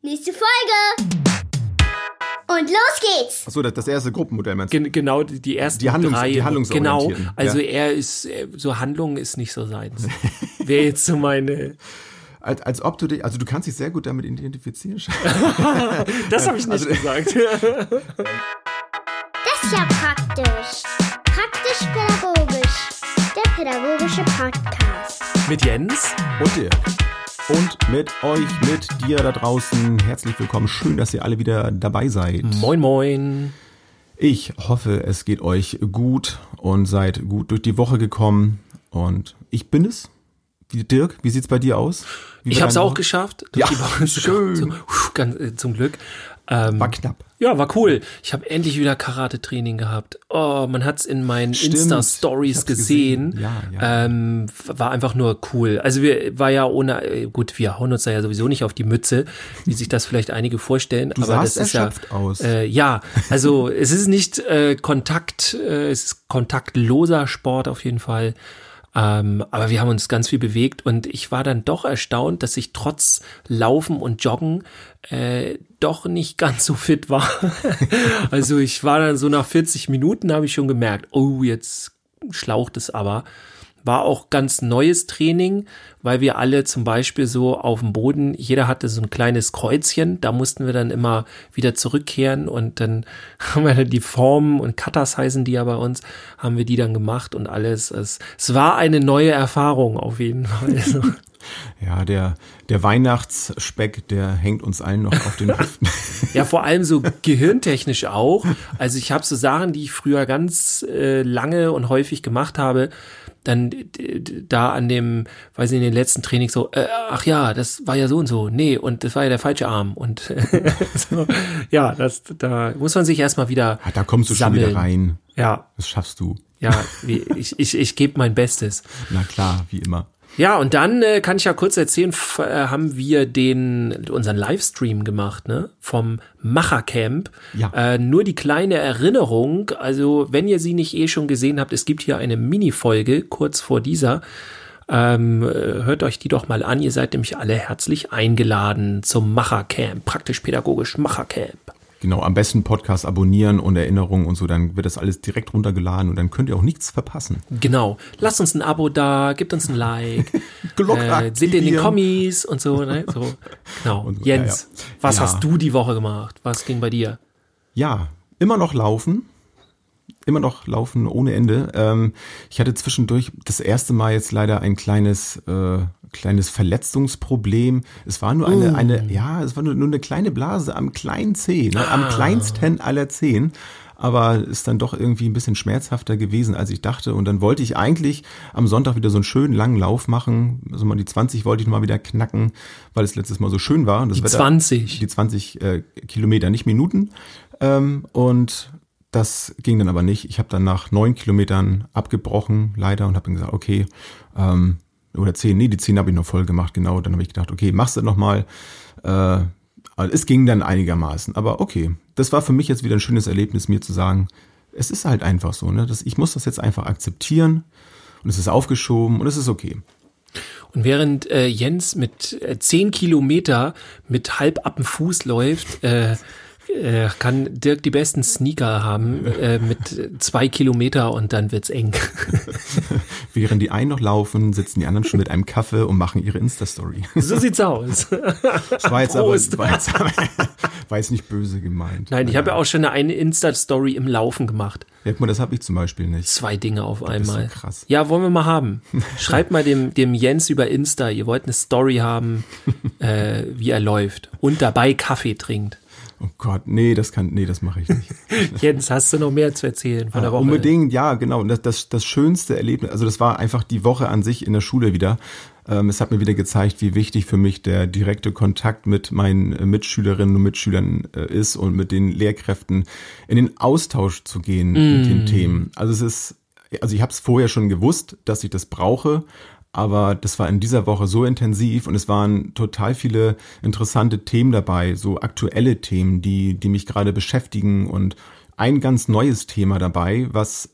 Nächste Folge! Und los geht's! Achso, das, das erste Gruppenmodell meinst du? Gen genau, die, die ersten die Handlungs, drei. Die genau, ja. also er ist, äh, so Handlungen ist nicht so seins. Wäre jetzt so meine... Als, als ob du dich, also du kannst dich sehr gut damit identifizieren. das habe ich nicht also, gesagt. das ist ja praktisch. Praktisch-pädagogisch. Der pädagogische Podcast. Mit Jens und Dirk und mit euch, mit dir da draußen. Herzlich willkommen. Schön, dass ihr alle wieder dabei seid. Moin, moin. Ich hoffe, es geht euch gut und seid gut durch die Woche gekommen. Und ich bin es. Dirk, wie sieht's bei dir aus? Wie ich habe es auch geschafft. Ja, schön. Ganz, äh, zum Glück. Ähm, war knapp. Ja, war cool. Ich habe endlich wieder Karate-Training gehabt. Oh, man hat's in meinen Insta-Stories gesehen. gesehen. Ja, ja. Ähm, war einfach nur cool. Also wir war ja ohne, gut, wir hauen uns da ja sowieso nicht auf die Mütze, wie sich das vielleicht einige vorstellen. Du aber sahst das ist ja, aus. Äh, ja, also es ist nicht äh, Kontakt, äh, es ist kontaktloser Sport auf jeden Fall. Ähm, aber wir haben uns ganz viel bewegt und ich war dann doch erstaunt, dass ich trotz Laufen und Joggen äh, doch nicht ganz so fit war. also ich war dann so nach 40 Minuten habe ich schon gemerkt, oh, jetzt schlaucht es aber. War auch ganz neues Training, weil wir alle zum Beispiel so auf dem Boden, jeder hatte so ein kleines Kreuzchen, da mussten wir dann immer wieder zurückkehren und dann haben wir die Formen und Cutters heißen die ja bei uns, haben wir die dann gemacht und alles. Es, es war eine neue Erfahrung auf jeden Fall. Ja, der, der Weihnachtsspeck, der hängt uns allen noch auf den Hüften. ja, vor allem so gehirntechnisch auch. Also ich habe so Sachen, die ich früher ganz äh, lange und häufig gemacht habe, dann da an dem, weiß ich, in den letzten Trainings so, äh, ach ja, das war ja so und so, nee, und das war ja der falsche Arm und so, ja, das, da muss man sich erstmal wieder ja, Da kommst du sammeln. schon wieder rein. Ja. Das schaffst du. Ja, ich, ich, ich gebe mein Bestes. Na klar, wie immer. Ja, und dann äh, kann ich ja kurz erzählen, äh, haben wir den unseren Livestream gemacht, ne, vom Machercamp. Ja. Äh, nur die kleine Erinnerung, also wenn ihr sie nicht eh schon gesehen habt, es gibt hier eine Mini-Folge kurz vor dieser. Ähm, äh, hört euch die doch mal an. Ihr seid nämlich alle herzlich eingeladen zum Machercamp, praktisch-pädagogisch Machercamp. Genau, am besten Podcast abonnieren und Erinnerungen und so, dann wird das alles direkt runtergeladen und dann könnt ihr auch nichts verpassen. Genau. Lasst uns ein Abo da, gebt uns ein Like. Glocke äh, Seht ihr in den Kommis und so, ne? So. Genau. Und, Jens, ja, ja. was ja. hast du die Woche gemacht? Was ging bei dir? Ja, immer noch laufen immer noch laufen ohne Ende. Ähm, ich hatte zwischendurch das erste Mal jetzt leider ein kleines, äh, kleines Verletzungsproblem. Es war nur eine, mm. eine, ja, es war nur, nur eine kleine Blase am kleinen Zeh, ne, ah. am kleinsten aller Zehen aber ist dann doch irgendwie ein bisschen schmerzhafter gewesen, als ich dachte. Und dann wollte ich eigentlich am Sonntag wieder so einen schönen langen Lauf machen. Also mal die 20 wollte ich mal wieder knacken, weil es letztes Mal so schön war. Und das die Wetter, 20? Die 20 äh, Kilometer, nicht Minuten. Ähm, und das ging dann aber nicht. Ich habe dann nach neun Kilometern abgebrochen, leider, und habe dann gesagt, okay, ähm, oder zehn, nee, die zehn habe ich noch voll gemacht, genau. Dann habe ich gedacht, okay, machst du nochmal. Äh, es ging dann einigermaßen, aber okay. Das war für mich jetzt wieder ein schönes Erlebnis, mir zu sagen, es ist halt einfach so, ne? Das, ich muss das jetzt einfach akzeptieren und es ist aufgeschoben und es ist okay. Und während äh, Jens mit äh, zehn Kilometer mit halb ab dem Fuß läuft, äh, äh, kann Dirk die besten Sneaker haben äh, mit zwei Kilometer und dann wird's eng. Während die einen noch laufen, sitzen die anderen schon mit einem Kaffee und machen ihre Insta-Story. So sieht's aus. Das war jetzt Prost. aber war jetzt, war jetzt nicht böse gemeint. Nein, ich habe ja auch schon eine Insta-Story im Laufen gemacht. Ja, guck mal, das habe ich zum Beispiel nicht. Zwei Dinge auf das einmal. Ist so krass. Ja, wollen wir mal haben. Schreibt mal dem, dem Jens über Insta, ihr wollt eine Story haben, äh, wie er läuft und dabei Kaffee trinkt. Oh Gott, nee, das kann, nee, das mache ich nicht. Jens, hast du noch mehr zu erzählen von der Woche? Unbedingt, ja, genau. Und das, das, das schönste Erlebnis, also das war einfach die Woche an sich in der Schule wieder. Ähm, es hat mir wieder gezeigt, wie wichtig für mich der direkte Kontakt mit meinen Mitschülerinnen und Mitschülern äh, ist und mit den Lehrkräften in den Austausch zu gehen mm. mit den Themen. Also es ist, also ich habe es vorher schon gewusst, dass ich das brauche, aber das war in dieser Woche so intensiv und es waren total viele interessante Themen dabei, so aktuelle Themen, die, die mich gerade beschäftigen und ein ganz neues Thema dabei, was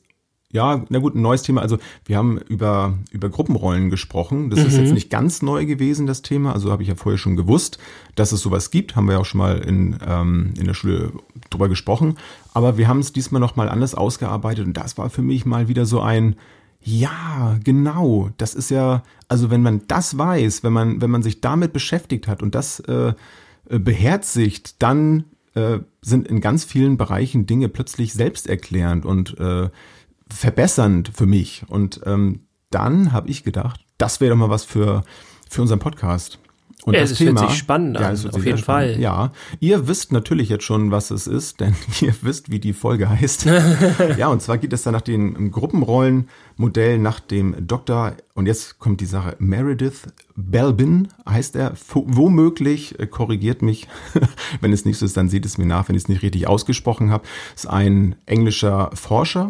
Ja, na gut, ein neues Thema. Also wir haben über, über Gruppenrollen gesprochen. Das ist jetzt nicht ganz neu gewesen, das Thema. Also habe ich ja vorher schon gewusst, dass es sowas gibt. Haben wir ja auch schon mal in, ähm, in der Schule drüber gesprochen. Aber wir haben es diesmal noch mal anders ausgearbeitet. Und das war für mich mal wieder so ein, ja, genau. Das ist ja, also wenn man das weiß, wenn man, wenn man sich damit beschäftigt hat und das äh, beherzigt, dann äh, sind in ganz vielen Bereichen Dinge plötzlich selbsterklärend und äh, verbessernd für mich. Und ähm, dann habe ich gedacht, das wäre doch mal was für, für unseren Podcast. Und Ja, das es Thema, hört sich spannend an, es hört auf jeden spannend. Fall. Ja, ihr wisst natürlich jetzt schon, was es ist, denn ihr wisst, wie die Folge heißt. ja, und zwar geht es da nach dem Gruppenrollenmodell, nach dem Dr. Und jetzt kommt die Sache, Meredith Belbin heißt er. Womöglich, äh, korrigiert mich, wenn es nicht so ist, dann seht es mir nach, wenn ich es nicht richtig ausgesprochen habe. Ist ein englischer Forscher.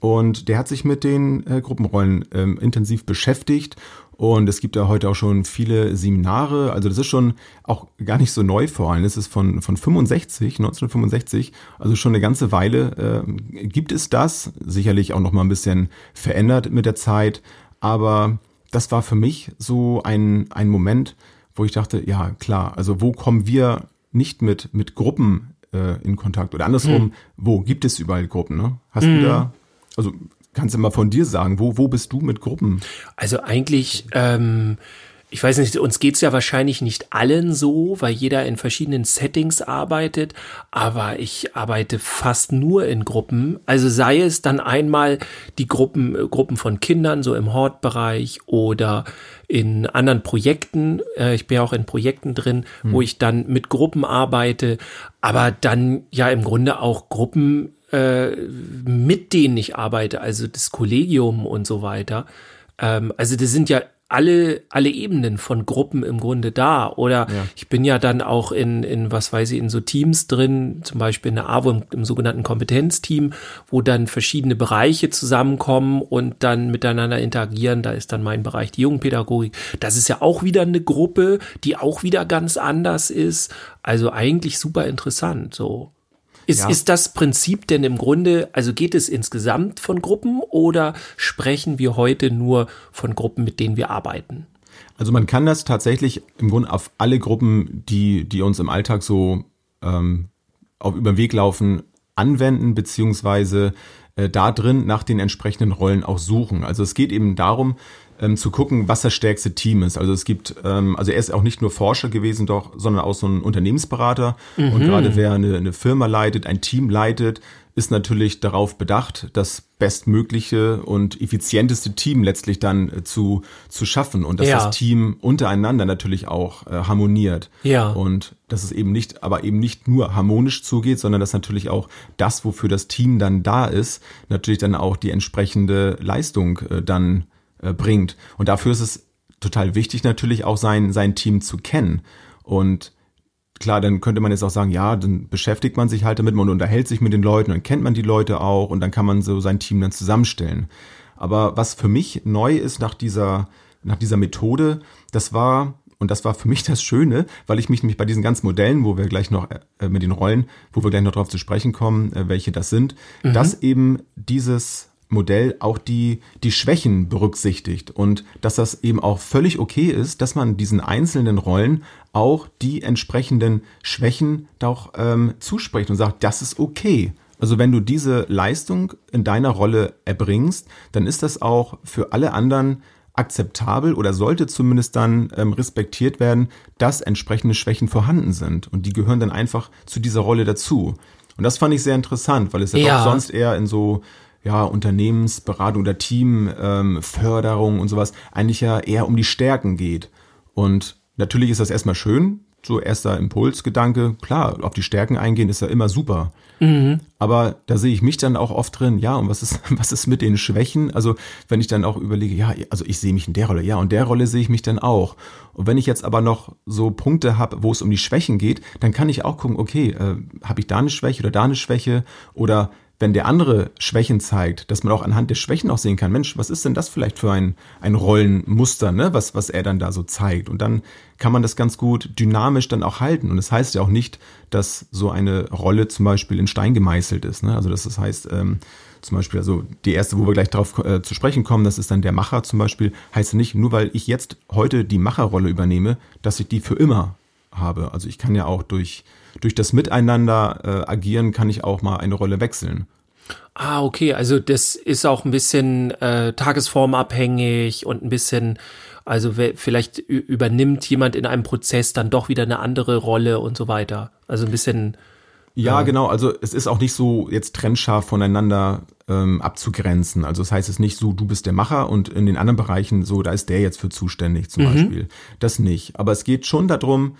Und der hat sich mit den äh, Gruppenrollen ähm, intensiv beschäftigt. Und es gibt ja heute auch schon viele Seminare. Also das ist schon auch gar nicht so neu vor allem. Das ist von, von 65, 1965. Also schon eine ganze Weile äh, gibt es das. Sicherlich auch noch mal ein bisschen verändert mit der Zeit. Aber das war für mich so ein, ein Moment, wo ich dachte, ja klar, also wo kommen wir nicht mit, mit Gruppen äh, in Kontakt? Oder andersrum, wo gibt es überall Gruppen? Ne? Hast du da, also kannst du mal von dir sagen, wo, wo bist du mit Gruppen? Also eigentlich, ähm, ich weiß nicht, uns geht's ja wahrscheinlich nicht allen so, weil jeder in verschiedenen Settings arbeitet, aber ich arbeite fast nur in Gruppen. Also sei es dann einmal die Gruppen, äh, Gruppen von Kindern, so im Hortbereich oder in anderen Projekten. Äh, ich bin ja auch in Projekten drin, wo ich dann mit Gruppen arbeite, aber dann ja im Grunde auch Gruppen, äh, mit denen ich arbeite, also das Kollegium und so weiter. Ähm, also das sind ja alle, alle Ebenen von Gruppen im Grunde da. Oder ich bin ja dann auch in, in, was weiß ich, in so Teams drin, zum Beispiel in der AWO im, im sogenannten Kompetenzteam, wo dann verschiedene Bereiche zusammenkommen und dann miteinander interagieren. Da ist dann mein Bereich die Jugendpädagogik. Das ist ja auch wieder eine Gruppe, die auch wieder ganz anders ist. Also eigentlich super interessant, so. Ist, Ja. ist das Prinzip denn im Grunde, also geht es insgesamt von Gruppen oder sprechen wir heute nur von Gruppen, mit denen wir arbeiten? Also man kann das tatsächlich im Grunde auf alle Gruppen, die, die uns im Alltag so ähm, auf über den Weg laufen, anwenden, beziehungsweise äh, da drin nach den entsprechenden Rollen auch suchen. Also es geht eben darum, ähm, zu gucken, was das stärkste Team ist. Also es gibt, ähm, also er ist auch nicht nur Forscher gewesen, doch, sondern auch so ein Unternehmensberater. Und gerade wer eine, eine Firma leitet, ein Team leitet, ist natürlich darauf bedacht, das bestmögliche und effizienteste Team letztlich dann äh, zu, zu schaffen und dass Ja. das Team untereinander natürlich auch äh, harmoniert. Ja. Und dass es eben nicht, aber eben nicht nur harmonisch zugeht, sondern dass natürlich auch das, wofür das Team dann da ist, natürlich dann auch die entsprechende Leistung äh, dann äh, bringt. Und dafür ist es total wichtig natürlich auch sein, sein Team zu kennen. Und klar, dann könnte man jetzt auch sagen, ja, dann beschäftigt man sich halt damit, man unterhält sich mit den Leuten, dann kennt man die Leute auch und dann kann man so sein Team dann zusammenstellen. Aber was für mich neu ist nach dieser, nach dieser Methode, das war, und das war für mich das Schöne, weil ich mich nämlich bei diesen ganzen Modellen, wo wir gleich noch äh, mit den Rollen, wo wir gleich noch drauf zu sprechen kommen, äh, welche das sind, dass eben dieses Modell auch die, die Schwächen berücksichtigt und dass das eben auch völlig okay ist, dass man diesen einzelnen Rollen auch die entsprechenden Schwächen doch ähm, zuspricht und sagt, das ist okay. Also wenn du diese Leistung in deiner Rolle erbringst, dann ist das auch für alle anderen akzeptabel oder sollte zumindest dann ähm, respektiert werden, dass entsprechende Schwächen vorhanden sind und die gehören dann einfach zu dieser Rolle dazu. Und das fand ich sehr interessant, weil es ja, Ja. doch sonst eher in so ja, Unternehmensberatung oder Teamförderung ähm, Förderung und sowas eigentlich ja eher um die Stärken geht. Und natürlich ist das erstmal schön, so erster Impulsgedanke, klar, auf die Stärken eingehen ist ja immer super. Aber da sehe ich mich dann auch oft drin, ja, und was ist, was ist mit den Schwächen? Also, wenn ich dann auch überlege, ja, also ich sehe mich in der Rolle, ja, und der Rolle sehe ich mich dann auch. Und wenn ich jetzt aber noch so Punkte habe, wo es um die Schwächen geht, dann kann ich auch gucken, okay, äh, habe ich da eine Schwäche oder da eine Schwäche? Oder wenn der andere Schwächen zeigt, dass man auch anhand der Schwächen auch sehen kann, Mensch, was ist denn das vielleicht für ein, ein Rollenmuster, ne, was, was er dann da so zeigt? Und dann kann man das ganz gut dynamisch dann auch halten. Und das heißt ja auch nicht, dass so eine Rolle zum Beispiel in Stein gemeißelt ist. Ne? Also das, heißt, ähm, zum Beispiel, also die erste, wo wir gleich darauf äh, zu sprechen kommen, das ist dann der Macher zum Beispiel, heißt nicht, nur weil ich jetzt heute die Macherrolle übernehme, dass ich die für immer habe. Also ich kann ja auch durch, durch das Miteinander äh, agieren, kann ich auch mal eine Rolle wechseln. Ah, okay. Also das ist auch ein bisschen äh, tagesformabhängig und ein bisschen, also vielleicht übernimmt jemand in einem Prozess dann doch wieder eine andere Rolle und so weiter. Also ein bisschen. Ja, äh, genau. Also es ist auch nicht so jetzt trennscharf voneinander ähm, abzugrenzen. Also das heißt es nicht so, du bist der Macher und in den anderen Bereichen so, da ist der jetzt für zuständig zum mhm. Beispiel. Das nicht. Aber es geht schon darum,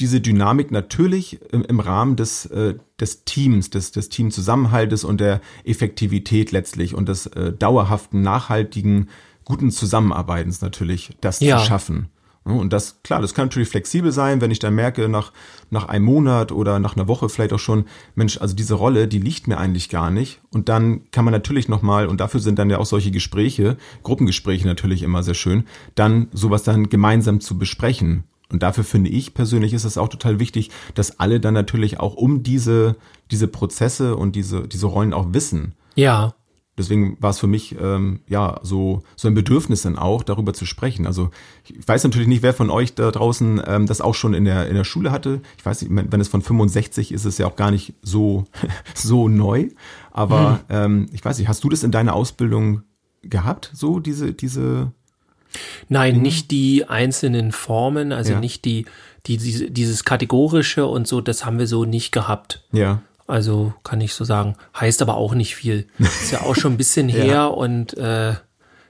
diese Dynamik natürlich im, im Rahmen des, äh, des Teams, des, des Teamzusammenhaltes und der Effektivität letztlich und des äh, dauerhaften, nachhaltigen, guten Zusammenarbeitens natürlich, das ja. zu schaffen. Und das, klar, das kann natürlich flexibel sein, wenn ich dann merke, nach, nach einem Monat oder nach einer Woche vielleicht auch schon, Mensch, also diese Rolle, die liegt mir eigentlich gar nicht. Und dann kann man natürlich nochmal, und dafür sind dann ja auch solche Gespräche, Gruppengespräche natürlich immer sehr schön, dann sowas dann gemeinsam zu besprechen und dafür finde ich persönlich ist es auch total wichtig, dass alle dann natürlich auch um diese, diese Prozesse und diese, diese Rollen auch wissen. Ja. Deswegen war es für mich ähm, ja so so ein Bedürfnis dann auch darüber zu sprechen. Also ich weiß natürlich nicht, wer von euch da draußen ähm, das auch schon in der in der Schule hatte. Ich weiß nicht, wenn es von 65 ist, ist es ja auch gar nicht so so neu. Aber hm. ähm, ich weiß nicht, hast du das in deiner Ausbildung gehabt? So diese diese Nein, mhm. nicht die einzelnen Formen, also ja. nicht die, die, dieses kategorische und so, das haben wir so nicht gehabt. Ja. Also kann ich so sagen. Heißt aber auch nicht viel. Ist ja auch schon ein bisschen her ja. und äh,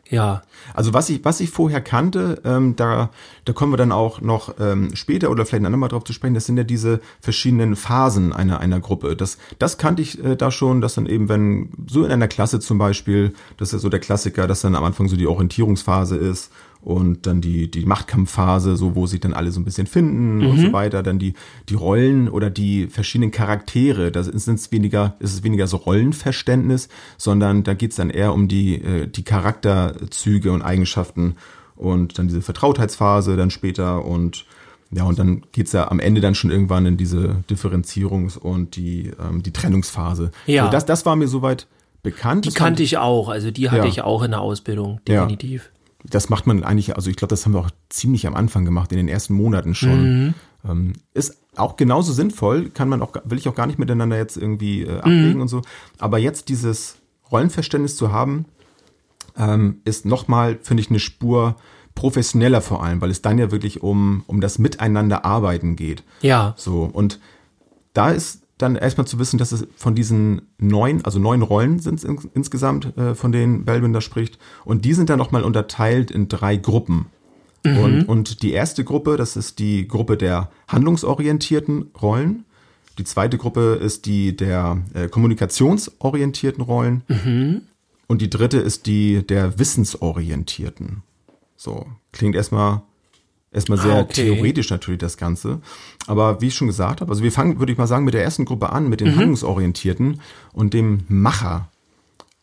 ja. Also was ich, was ich vorher kannte, ähm, da, da kommen wir dann auch noch ähm, später oder vielleicht andermal drauf zu sprechen, das sind ja diese verschiedenen Phasen einer, einer Gruppe. Das, das kannte ich äh, da schon, dass dann eben, wenn so in einer Klasse zum Beispiel, das ist ja so der Klassiker, dass dann am Anfang so die Orientierungsphase ist und dann die, die Machtkampfphase, so wo sich dann alle so ein bisschen finden mhm. und so weiter, dann die, die Rollen oder die verschiedenen Charaktere, da ist es weniger, ist es weniger so Rollenverständnis, sondern da geht's dann eher um die, äh, die Charakterzüge und Eigenschaften und dann diese Vertrautheitsphase dann später und ja, und dann geht's ja am Ende dann schon irgendwann in diese Differenzierungs- und die, ähm, die Trennungsphase. Ja. So, das, das war mir soweit bekannt. Die kannte ich auch, also die hatte ja. ich auch in der Ausbildung, definitiv. Ja das macht man eigentlich, also ich glaube, das haben wir auch ziemlich am Anfang gemacht, in den ersten Monaten schon. Mhm. Ähm, ist auch genauso sinnvoll, kann man auch, will ich auch gar nicht miteinander jetzt irgendwie äh, ablegen mhm. und so. Aber jetzt dieses Rollenverständnis zu haben, ähm, ist nochmal, finde ich, eine Spur professioneller vor allem, weil es dann ja wirklich um, um das Miteinander arbeiten geht. Ja. So. Und da ist dann erstmal zu wissen, dass es von diesen neun, also neun Rollen sind es insgesamt, äh, von denen Belvin da spricht. Und die sind dann nochmal unterteilt in drei Gruppen. Mhm. Und, und die erste Gruppe, das ist die Gruppe der handlungsorientierten Rollen. Die zweite Gruppe ist die der äh, kommunikationsorientierten Rollen. Mhm. Und die dritte ist die der wissensorientierten. So, klingt erstmal Erstmal sehr ah, okay. theoretisch natürlich das Ganze. Aber wie ich schon gesagt habe, also wir fangen, würde ich mal sagen, mit der ersten Gruppe an, mit den mhm. Handlungsorientierten und dem Macher.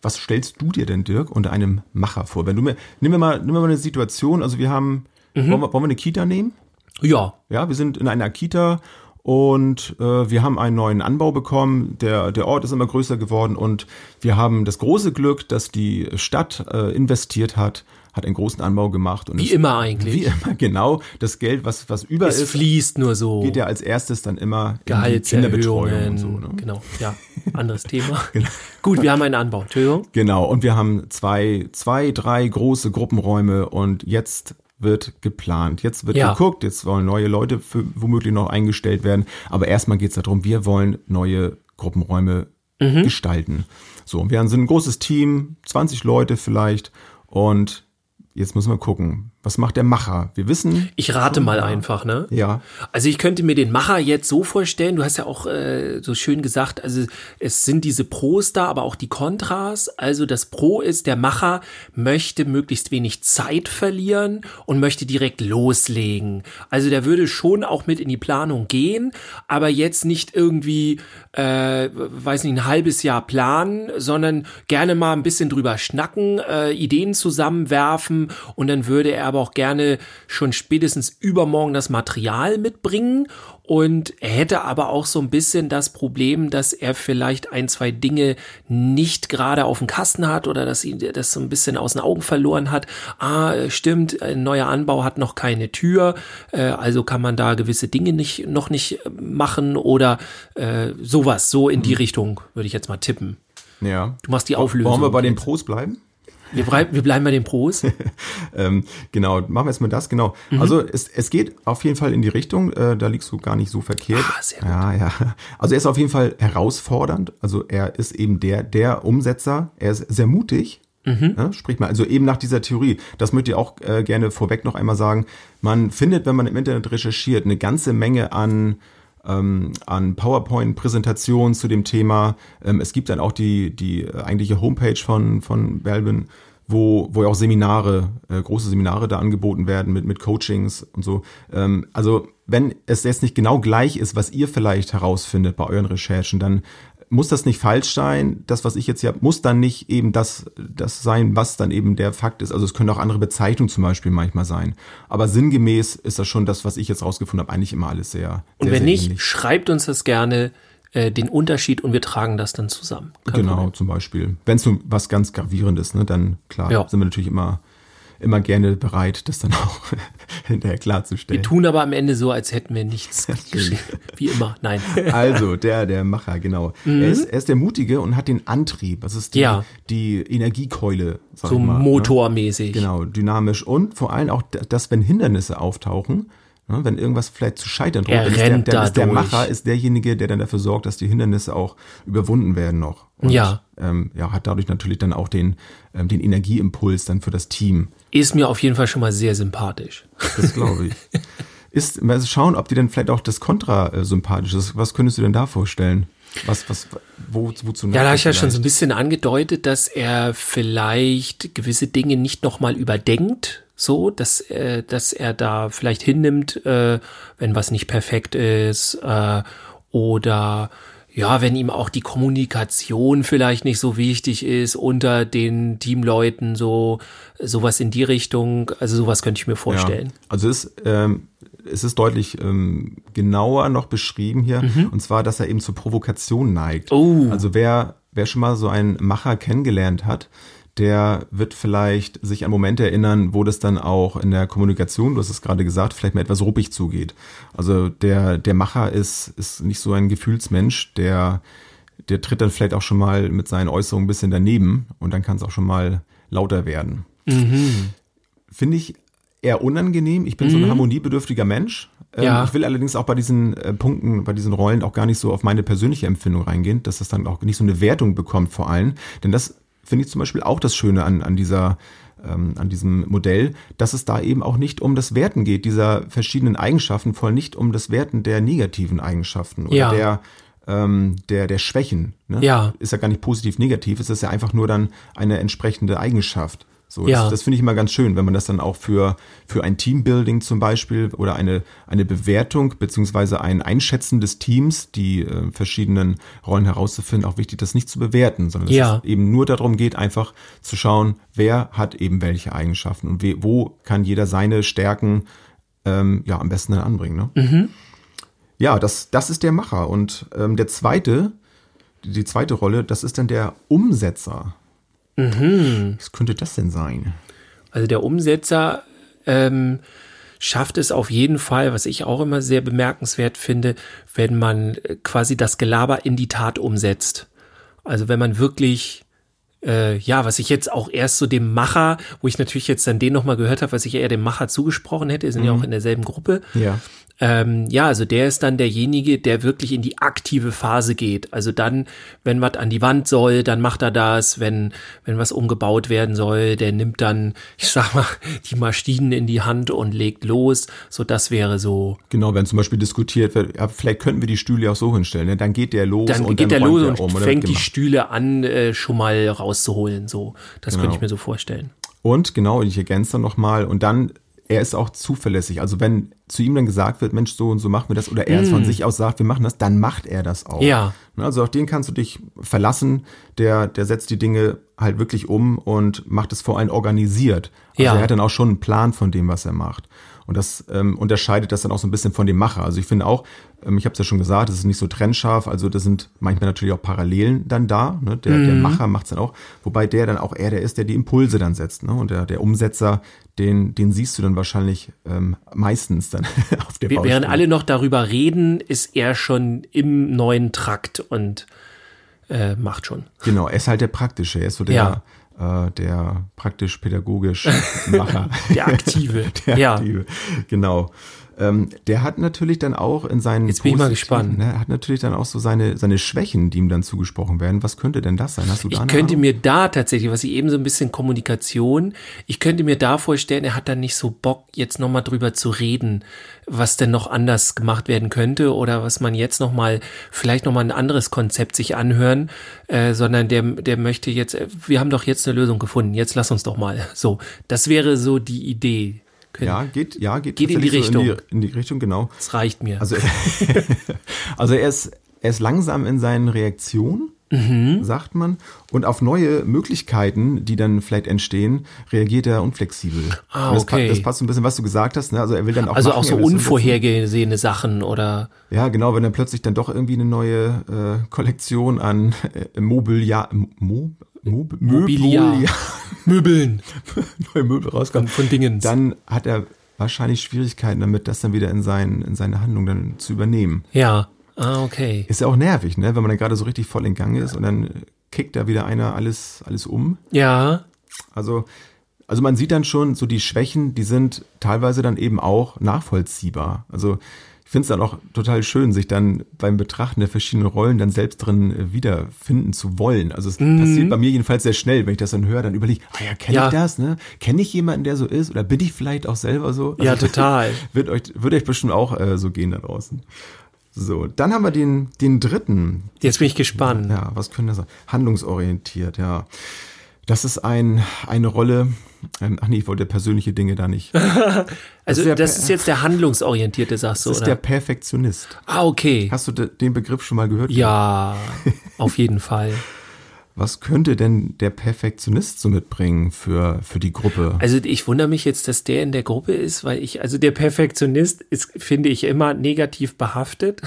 Was stellst du dir denn, Dirk, unter einem Macher vor? Wenn du mir, nehmen wir mal, nehmen wir mal eine Situation, also wir haben, mhm. wollen, wir, wollen wir eine Kita nehmen? Ja. Ja, wir sind in einer Kita und äh, wir haben einen neuen Anbau bekommen. Der, der Ort ist immer größer geworden und wir haben das große Glück, dass die Stadt äh, investiert hat hat einen großen Anbau gemacht. Und wie es, immer eigentlich. Wie immer, genau. Das Geld, was, was über es ist. fließt nur so. Geht ja als erstes dann immer in die Kinderbetreuung und so. Ne? Genau, ja. Anderes Thema. genau. Gut, wir haben einen Anbau. Entschuldigung. Genau. Und wir haben zwei, zwei, drei große Gruppenräume und jetzt wird geplant. Jetzt wird ja. geguckt, jetzt wollen neue Leute für, womöglich noch eingestellt werden. Aber erstmal geht es darum, wir wollen neue Gruppenräume mhm. gestalten. So, wir sind ein großes Team, 20 Leute vielleicht. Und jetzt müssen wir gucken, Was macht der Macher? Wir wissen. Ich rate mal einfach, ne? Ja. Also ich könnte mir den Macher jetzt so vorstellen, du hast ja auch äh, so schön gesagt, also es sind diese Pros da, aber auch die Kontras. Also das Pro ist, der Macher möchte möglichst wenig Zeit verlieren und möchte direkt loslegen. Also der würde schon auch mit in die Planung gehen, aber jetzt nicht irgendwie, äh, weiß nicht, ein halbes Jahr planen, sondern gerne mal ein bisschen drüber schnacken, äh, Ideen zusammenwerfen und dann würde er aber auch gerne schon spätestens übermorgen das Material mitbringen und er hätte aber auch so ein bisschen das Problem, dass er vielleicht ein, zwei Dinge nicht gerade auf dem Kasten hat oder dass ihn das so ein bisschen aus den Augen verloren hat. Ah, stimmt, ein neuer Anbau hat noch keine Tür, äh, also kann man da gewisse Dinge nicht, noch nicht machen oder äh, sowas, so in die Richtung würde ich jetzt mal tippen. Ja. Du machst die Auflösung. Wollen wir bei den Pros bleiben? Wir, wir bleiben bei den Pros. ähm, genau, machen wir jetzt mal das, genau. Mhm. Also es, es geht auf jeden Fall in die Richtung, äh, da liegst du gar nicht so verkehrt. Ah, sehr gut. Ja, ja. Also er ist auf jeden Fall herausfordernd. Also er ist eben der, der Umsetzer. Er ist sehr mutig. Mhm. Ja, sprich mal, also eben nach dieser Theorie, das möchte ich auch äh, gerne vorweg noch einmal sagen, man findet, wenn man im Internet recherchiert, eine ganze Menge an an PowerPoint-Präsentationen zu dem Thema. Ähm, es gibt dann auch die, die eigentliche Homepage von, von Belbin, wo, wo ja auch Seminare, äh, große Seminare da angeboten werden mit, mit Coachings und so. Ähm, also wenn es jetzt nicht genau gleich ist, was ihr vielleicht herausfindet bei euren Recherchen, dann muss das nicht falsch sein. Das, was ich jetzt hier muss dann nicht eben das, das sein, was dann eben der Fakt ist. Also es können auch andere Bezeichnungen zum Beispiel manchmal sein. Aber sinngemäß ist das schon das, was ich jetzt rausgefunden habe, eigentlich immer alles sehr. Und sehr, wenn sehr nicht, ähnlich. schreibt uns das gerne äh, den Unterschied und wir tragen das dann zusammen. Kein Genau, Problem. zum Beispiel. Wenn es so was ganz gravierendes, ne, dann klar, Ja. sind wir natürlich immer, immer gerne bereit, das dann auch hinterher Wir klarzustellen. tun aber am Ende so, als hätten wir nichts geschrieben. Wie immer. Nein. Also, der, der Macher, genau. Er, ist, er ist der Mutige und hat den Antrieb. Das ist die, Mhm. Ja. die Energiekeule, sag So. Ne? motormäßig. Genau, dynamisch und vor allem auch, dass wenn Hindernisse auftauchen, ne, wenn irgendwas vielleicht zu scheitern droht, dann ist der, rennt der, da ist der. Macher ist derjenige, der dann dafür sorgt, dass die Hindernisse auch überwunden werden noch. Und, Ja. Ähm, ja, hat dadurch natürlich dann auch den, ähm, den Energieimpuls dann für das Team. Ist mir auf jeden Fall schon mal sehr sympathisch. Das glaube ich. ist, mal schauen, ob dir dann vielleicht auch das Kontra äh, sympathisch ist. Was könntest du denn da vorstellen? Was, was, wo, wozu Ja, da habe ich ja schon so ein bisschen angedeutet, dass er vielleicht gewisse Dinge nicht nochmal überdenkt, so, dass, äh, dass er da vielleicht hinnimmt, äh, wenn was nicht perfekt ist, äh, oder ja, wenn ihm auch die Kommunikation vielleicht nicht so wichtig ist unter den Teamleuten, so sowas in die Richtung, also sowas könnte ich mir vorstellen. Ja. Also es ist, ähm, es ist deutlich ähm, genauer noch beschrieben hier, und zwar, dass er eben zur Provokation neigt. Mhm. Oh. Also wer, wer schon mal so einen Macher kennengelernt hat, der wird vielleicht sich an Momente erinnern, wo das dann auch in der Kommunikation, du hast es gerade gesagt, vielleicht mal etwas ruppig zugeht. Also der, der Macher ist, ist nicht so ein Gefühlsmensch, der, der tritt dann vielleicht auch schon mal mit seinen Äußerungen ein bisschen daneben und dann kann es auch schon mal lauter werden. Finde ich eher unangenehm. Ich bin so ein harmoniebedürftiger Mensch. Ähm, Ja. Ich will allerdings auch bei diesen äh, Punkten, bei diesen Rollen auch gar nicht so auf meine persönliche Empfindung reingehen, dass das dann auch nicht so eine Wertung bekommt vor allem. Denn das finde ich zum Beispiel auch das Schöne an, an dieser ähm, an diesem Modell, dass es da eben auch nicht um das Werten geht, dieser verschiedenen Eigenschaften, voll nicht um das Werten der negativen Eigenschaften oder Ja. der ähm, der, der Schwächen. Ne? Ja. Ist ja gar nicht positiv negativ, es ist ja einfach nur dann eine entsprechende Eigenschaft. So, Ja. das, das finde ich immer ganz schön, wenn man das dann auch für, für ein Teambuilding zum Beispiel oder eine, eine Bewertung beziehungsweise ein Einschätzen des Teams, die äh, verschiedenen Rollen herauszufinden, auch wichtig, das nicht zu bewerten, sondern dass Ja. es eben nur darum geht, einfach zu schauen, wer hat eben welche Eigenschaften und we, wo kann jeder seine Stärken ähm, ja am besten dann anbringen. Ne? Ja, das, das ist der Macher. Und ähm, der zweite, die zweite Rolle, das ist dann der Umsetzer. Was könnte das denn sein? Also der Umsetzer ähm, schafft es auf jeden Fall, was ich auch immer sehr bemerkenswert finde, wenn man äh, quasi das Gelaber in die Tat umsetzt. Also wenn man wirklich, äh, ja, was ich jetzt auch erst so dem Macher, wo ich natürlich jetzt dann den nochmal gehört habe, was ich eher dem Macher zugesprochen hätte, sind ja auch in derselben Gruppe, Ja. Ähm, ja, also der ist dann derjenige, der wirklich in die aktive Phase geht. Also dann, wenn was an die Wand soll, dann macht er das. Wenn, wenn was umgebaut werden soll, der nimmt dann, ich sag mal, die Maschinen in die Hand und legt los. So, das wäre so. Genau, wenn zum Beispiel diskutiert wird, ja, vielleicht könnten wir die Stühle auch so hinstellen. Ne? Dann geht der los Dann und geht dann der los und um, fängt die gemacht. Stühle an, äh, schon mal rauszuholen. So, das könnte Genau. ich mir so vorstellen. Und genau, ich ergänze dann nochmal und dann, er ist auch zuverlässig. Also wenn zu ihm dann gesagt wird, Mensch, so und so machen wir das, oder er es von sich aus sagt, wir machen das, dann macht er das auch. Mm. Ja. Ne, Also auf den kannst du dich verlassen, der, der setzt die Dinge halt wirklich um und macht es vor allem organisiert. Also Ja. er hat dann auch schon einen Plan von dem, was er macht. Und das ähm, unterscheidet das dann auch so ein bisschen von dem Macher. Also ich finde auch, ähm, ich habe es ja schon gesagt, es ist nicht so trennscharf, also da sind manchmal natürlich auch Parallelen dann da. Ne? Der, der Macher macht es dann auch, wobei der dann auch eher der ist, der die Impulse dann setzt. Ne? Und der, der Umsetzer, den, den siehst du dann wahrscheinlich ähm, meistens dann auf der Baustelle. Während alle noch darüber reden, ist er schon im neuen Trakt und äh, macht schon. Genau, er ist halt der Praktische, er ist so der, äh, der praktisch-pädagogisch Macher. Der Aktive. der ja. Aktive. Genau. Ähm, der hat natürlich dann auch in seinen Jetzt bin ich mal gespannt. Ne, hat natürlich dann auch so seine, seine Schwächen, die ihm dann zugesprochen werden. Was könnte denn das sein? Hast du da Ich könnte Ahnung? mir da tatsächlich, was ich eben so ein bisschen Kommunikation, ich könnte mir da vorstellen, er hat dann nicht so Bock, jetzt nochmal drüber zu reden, was denn noch anders gemacht werden könnte oder was man jetzt nochmal, vielleicht nochmal ein anderes Konzept sich anhören, äh, sondern der, der möchte jetzt, äh, wir haben doch jetzt eine Lösung gefunden, jetzt lass uns doch mal. So, das wäre so die Idee. Können- ja, geht, ja, geht, Geht in die tatsächlich so Richtung. In die, in die Richtung, genau. Das reicht mir. Also, also er ist, er ist langsam in seinen Reaktionen, Mhm. sagt man, und auf neue Möglichkeiten, die dann vielleicht entstehen, reagiert er unflexibel. Ah, Und das, pa- okay. das passt so ein bisschen, was du gesagt hast. Ne? Also er will dann auch also machen, auch so er unvorhergesehene Sachen oder Ja, genau, wenn dann plötzlich dann doch irgendwie eine neue äh, Kollektion an äh, Mobiliar, Mo, Mob, Mobiliar. Möbeln neue Möbel rauskommt, von Dingen. dann hat er wahrscheinlich Schwierigkeiten damit, das dann wieder in, sein, in seine Handlung dann zu übernehmen. Ja. Ah, okay. Ist ja auch nervig, ne? wenn man dann gerade so richtig voll in Gang ist und dann kickt da wieder einer alles, alles um. Ja. Also, also man sieht dann schon so die Schwächen, die sind teilweise dann eben auch nachvollziehbar. Also finde es dann auch total schön, sich dann beim Betrachten der verschiedenen Rollen dann selbst drin äh, wiederfinden zu wollen. Also es passiert bei mir jedenfalls sehr schnell, wenn ich das dann höre, dann überlege ich, ah ja, kenne Ja. ich das, ne? Kenne ich jemanden, der so ist? Oder bin ich vielleicht auch selber so? Also Ja, total. Wird euch, wird euch bestimmt auch äh, so gehen da draußen. So, dann haben wir den, den dritten, Jetzt bin ich gespannt. ja, was können das sein? Handlungsorientiert, ja. Das ist ein, eine Rolle. Ähm, ach nee, ich wollte persönliche Dinge da nicht. Das Also ist der das ist jetzt der handlungsorientierte, sagst du, Das ist oder? der Perfektionist. ah, okay. Hast du de, den Begriff schon mal gehört? Ja, auf jeden Fall. Was könnte denn der Perfektionist so mitbringen für, für die Gruppe? Also ich wundere mich jetzt, dass der in der Gruppe ist, weil ich, also der Perfektionist ist, finde ich, immer negativ behaftet,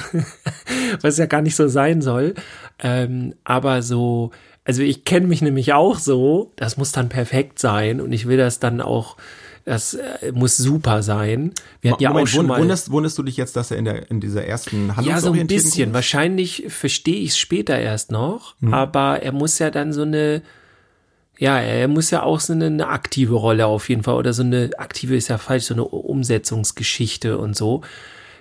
was ja gar nicht so sein soll. Ähm, aber so, also ich kenne mich nämlich auch so, das muss dann perfekt sein und ich will das dann auch, das äh, muss super sein. Wir hatten ja Moment, auch schon mal. wunderst, wunderst du dich jetzt, dass er in, der, in dieser ersten Ja, so ein bisschen. Gruppe- Wahrscheinlich verstehe ich es später erst noch, Mhm. aber er muss ja dann so eine, ja, er muss ja auch so eine, eine aktive Rolle auf jeden Fall oder so eine aktive ist ja falsch, so eine Umsetzungsgeschichte und so.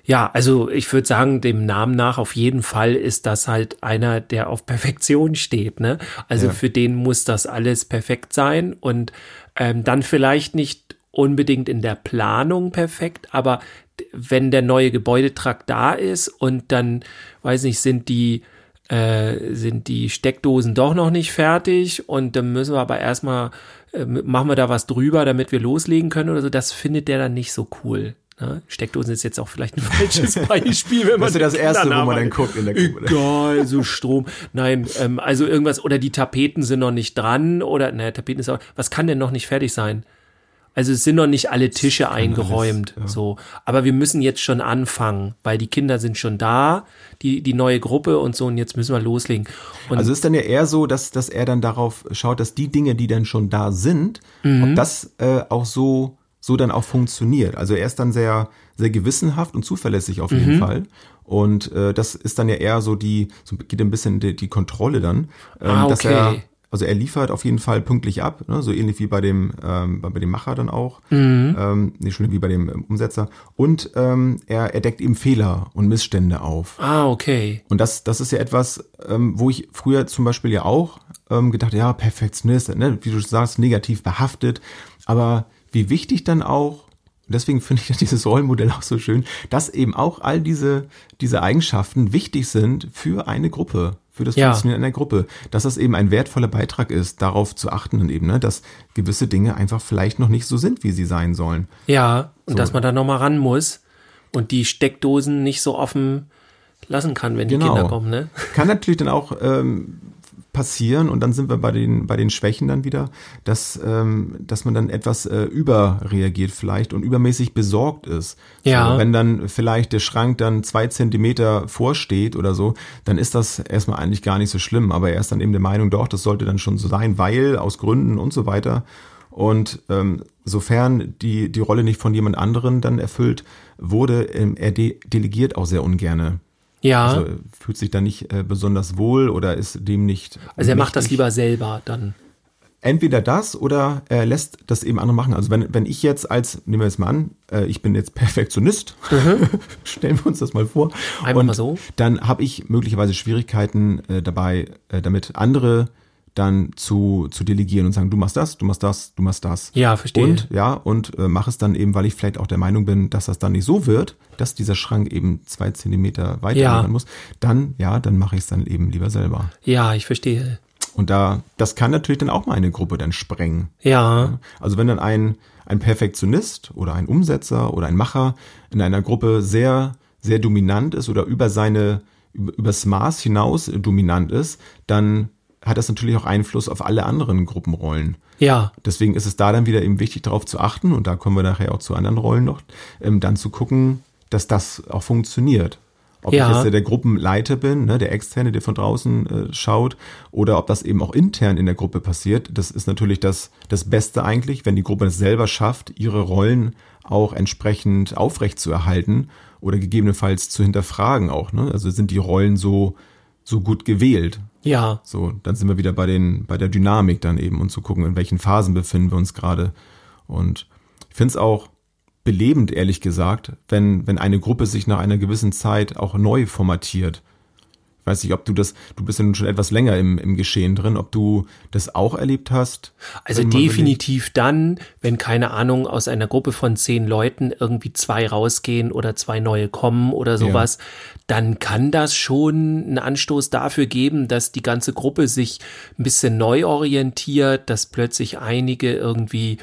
Ja, also ich würde sagen, dem Namen nach auf jeden Fall ist das halt einer, der auf Perfektion steht. Ne? Also Ja. für den muss das alles perfekt sein und ähm, dann vielleicht nicht unbedingt in der Planung perfekt, aber wenn der neue Gebäudetrakt da ist und dann, weiß nicht, sind die äh, sind die Steckdosen doch noch nicht fertig und dann müssen wir aber erstmal, äh, machen wir da was drüber, damit wir loslegen können oder so, das findet der dann nicht so cool. Ne? Steckdosen ist jetzt auch vielleicht ein falsches Beispiel, wenn man Das ist ja das Erste, wo man dann guckt in der Gruppe. Egal, so Strom. Nein, ähm, also irgendwas, oder die Tapeten sind noch nicht dran, oder, naja, Tapeten ist auch, was kann denn noch nicht fertig sein? Also es sind noch nicht alle Tische eingeräumt, so. Aber wir müssen jetzt schon anfangen, weil die Kinder sind schon da, die, die neue Gruppe und so, und jetzt müssen wir loslegen. Und Also ist dann ja eher so, dass, dass er dann darauf schaut, dass die Dinge, die dann schon da sind, Mhm. ob das äh, auch so, so dann auch funktioniert. Also er ist dann sehr, sehr gewissenhaft und zuverlässig auf Mhm. jeden Fall. Und äh, das ist dann ja eher so die, so geht ein bisschen die, die Kontrolle dann, ähm, Ah, dass okay. er, Also er liefert auf jeden Fall pünktlich ab, ne? so ähnlich wie bei dem, ähm, bei dem Macher dann auch. Mhm. Ähm, nicht schon wie bei dem ähm, Umsetzer. Und ähm, er, er deckt eben Fehler und Missstände auf. Ah, okay. Und das, das ist ja etwas, ähm, wo ich früher zum Beispiel ja auch ähm, gedacht, ja, Perfektionist, ne? wie du sagst, negativ behaftet. Aber wie wichtig dann auch, deswegen finde ich dieses Rollenmodell auch so schön, dass eben auch all diese, diese Eigenschaften wichtig sind für eine Gruppe, für das ja. Funktionieren einer Gruppe. Dass das eben ein wertvoller Beitrag ist, darauf zu achten und eben, ne, dass gewisse Dinge einfach vielleicht noch nicht so sind, wie sie sein sollen. Ja, und so. dass man da nochmal ran muss und die Steckdosen nicht so offen lassen kann, wenn genau. die Kinder kommen. Ne? Kann natürlich dann auch ähm, passieren und dann sind wir bei den bei den Schwächen dann wieder, dass ähm, dass man dann etwas äh, überreagiert vielleicht und übermäßig besorgt ist. Ja. So, wenn dann vielleicht der Schrank dann zwei Zentimeter vorsteht oder so, dann ist das erstmal eigentlich gar nicht so schlimm. Aber er ist dann eben der Meinung, doch, das sollte dann schon so sein, weil aus Gründen und so weiter. Und ähm, sofern die die Rolle nicht von jemand anderen dann erfüllt wurde, ähm, er de delegiert auch sehr ungerne. Ja. Also fühlt sich da nicht äh, besonders wohl oder ist dem nicht. Also er macht das lieber selber dann. Entweder das oder er lässt das eben andere machen. Also wenn, wenn ich jetzt als, nehmen wir jetzt mal an, äh, ich bin jetzt Perfektionist, mhm. stellen wir uns das mal vor. Einfach und mal so. Dann habe ich möglicherweise Schwierigkeiten äh, dabei, äh, damit andere dann zu, zu delegieren und sagen, du machst das, du machst das, du machst das. Ja, verstehe. Und ja, und äh, mach es dann eben, weil ich vielleicht auch der Meinung bin, dass das dann nicht so wird, dass dieser Schrank eben zwei Zentimeter weiter ja. muss, dann, ja, dann mache ich es dann eben lieber selber. Ja, ich verstehe. Und da, das kann natürlich dann auch mal eine Gruppe dann sprengen. Ja. Also wenn dann ein, ein Perfektionist oder ein Umsetzer oder ein Macher in einer Gruppe sehr, sehr dominant ist oder über seine, übers Maß hinaus dominant ist, dann hat das natürlich auch Einfluss auf alle anderen Gruppenrollen. Ja. Deswegen ist es da dann wieder eben wichtig, darauf zu achten, und da kommen wir nachher auch zu anderen Rollen noch, ähm, dann zu gucken, dass das auch funktioniert. Ob ja. ich jetzt der Gruppenleiter bin, ne, der Externe, der von draußen äh, schaut, oder ob das eben auch intern in der Gruppe passiert, das ist natürlich das, das Beste eigentlich, wenn die Gruppe es selber schafft, ihre Rollen auch entsprechend aufrecht zu erhalten oder gegebenenfalls zu hinterfragen auch. Ne? Also sind die Rollen so, so gut gewählt. Ja. So, dann sind wir wieder bei den, bei der Dynamik dann eben und zu gucken, in welchen Phasen befinden wir uns gerade. Und ich finde es auch belebend, ehrlich gesagt, wenn, wenn eine Gruppe sich nach einer gewissen Zeit auch neu formatiert. Weiß nicht, ob du das, du bist ja nun schon etwas länger im, im Geschehen drin, ob du das auch erlebt hast? Also definitiv dann, wenn keine Ahnung aus einer Gruppe von zehn Leuten irgendwie zwei rausgehen oder zwei neue kommen oder sowas, ja. dann kann das schon einen Anstoß dafür geben, dass die ganze Gruppe sich ein bisschen neu orientiert, dass plötzlich einige irgendwie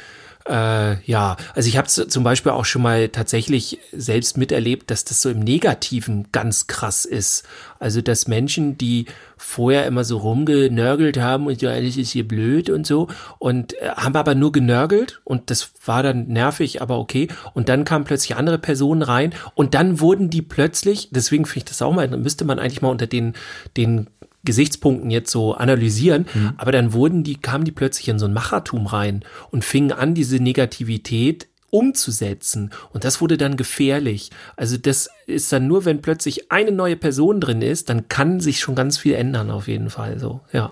äh, ja, also ich habe zum Beispiel auch schon mal tatsächlich selbst miterlebt, dass das so im Negativen ganz krass ist. Also dass Menschen, die vorher immer so rumgenörgelt haben und ja, alles ist hier blöd und so und äh, haben aber nur genörgelt und das war dann nervig, aber okay. Und dann kamen plötzlich andere Personen rein und dann wurden die plötzlich, deswegen finde ich das auch mal, müsste man eigentlich mal unter den, den Gesichtspunkten jetzt so analysieren, mhm. aber dann wurden die, kamen die plötzlich in so ein Machertum rein und fingen an, diese Negativität umzusetzen. Und das wurde dann gefährlich. Also das ist dann nur, wenn plötzlich eine neue Person drin ist, dann kann sich schon ganz viel ändern auf jeden Fall. So, ja.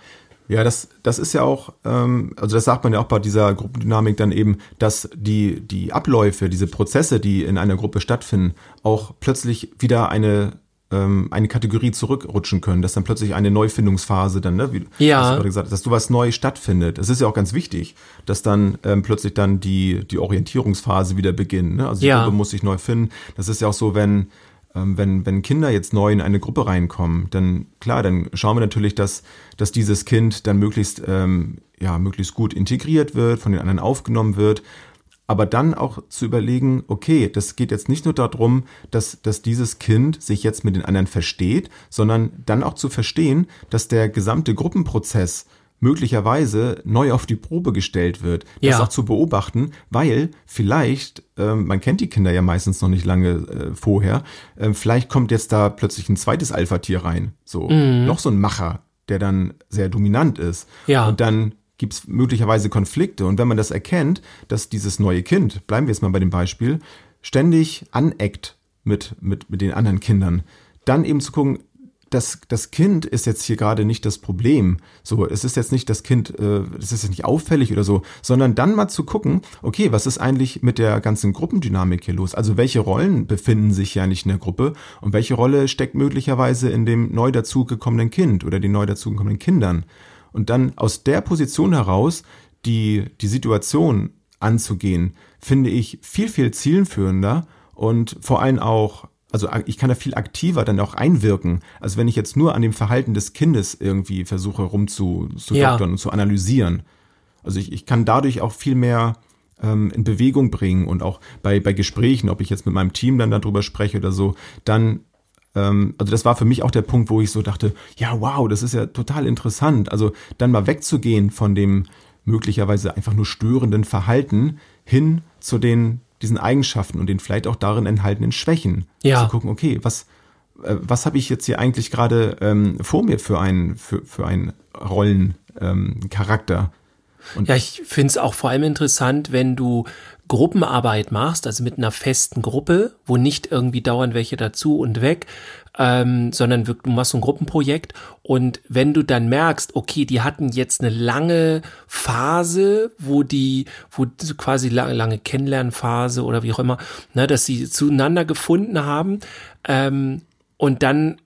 Ja, das, das ist ja auch, ähm, also das sagt man ja auch bei dieser Gruppendynamik dann eben, dass die, die Abläufe, diese Prozesse, die in einer Gruppe stattfinden, auch plötzlich wieder eine ähm, eine Kategorie zurückrutschen können, dass dann plötzlich eine Neufindungsphase dann, ne, wie ja. du gesagt hast, dass du was neu stattfindet. Es ist ja auch ganz wichtig, dass dann ähm, plötzlich dann die, die Orientierungsphase wieder beginnt. Ne? Also die ja. Gruppe muss sich neu finden. Das ist ja auch so, wenn, ähm, wenn, wenn Kinder jetzt neu in eine Gruppe reinkommen, dann klar, dann schauen wir natürlich, dass, dass dieses Kind dann möglichst, ähm, ja, möglichst gut integriert wird, von den anderen aufgenommen wird aber dann auch zu überlegen, okay, das geht jetzt nicht nur darum, dass, dass dieses Kind sich jetzt mit den anderen versteht, sondern dann auch zu verstehen, dass der gesamte Gruppenprozess möglicherweise neu auf die Probe gestellt wird. Das ja. auch zu beobachten, weil vielleicht, ähm, man kennt die Kinder ja meistens noch nicht lange äh, vorher, äh, vielleicht kommt jetzt da plötzlich ein zweites Alpha-Tier rein. So, mhm. noch so ein Macher, der dann sehr dominant ist. Ja. Und dann gibt es möglicherweise Konflikte. Und wenn man das erkennt, dass dieses neue Kind, bleiben wir jetzt mal bei dem Beispiel, ständig aneckt mit, mit, mit den anderen Kindern, dann eben zu gucken, das, das Kind ist jetzt hier gerade nicht das Problem. So, es ist jetzt nicht das Kind, äh, es ist jetzt nicht auffällig oder so, sondern dann mal zu gucken, okay, was ist eigentlich mit der ganzen Gruppendynamik hier los? Also welche Rollen befinden sich ja nicht in der Gruppe und welche Rolle steckt möglicherweise in dem neu dazugekommenen Kind oder den neu dazugekommenen Kindern? Und dann aus der Position heraus die, die Situation anzugehen, finde ich viel, viel zielführender und vor allem auch also ich kann da viel aktiver dann auch einwirken, als wenn ich jetzt nur an dem Verhalten des Kindes irgendwie versuche rumzudoktern zu Ja. und zu analysieren. Also ich, ich kann dadurch auch viel mehr ähm, in Bewegung bringen und auch bei, bei Gesprächen, ob ich jetzt mit meinem Team dann darüber spreche oder so, dann, also das war für mich auch der Punkt, wo ich so dachte, ja, wow, das ist ja total interessant. Also dann mal wegzugehen von dem möglicherweise einfach nur störenden Verhalten hin zu den diesen Eigenschaften und den vielleicht auch darin enthaltenen Schwächen. Ja. Zu gucken, okay, was, äh, was habe ich jetzt hier eigentlich gerade ähm, vor mir für einen für, für einen Rollen ähm? Ja, ich finde es auch vor allem interessant, wenn du Gruppenarbeit machst, also mit einer festen Gruppe, wo nicht irgendwie dauernd welche dazu und weg, ähm, sondern du machst so ein Gruppenprojekt und wenn du dann merkst, okay, die hatten jetzt eine lange Phase, wo die, wo quasi lange, lange Kennenlernphase oder wie auch immer, ne, dass sie zueinander gefunden haben ähm, und dann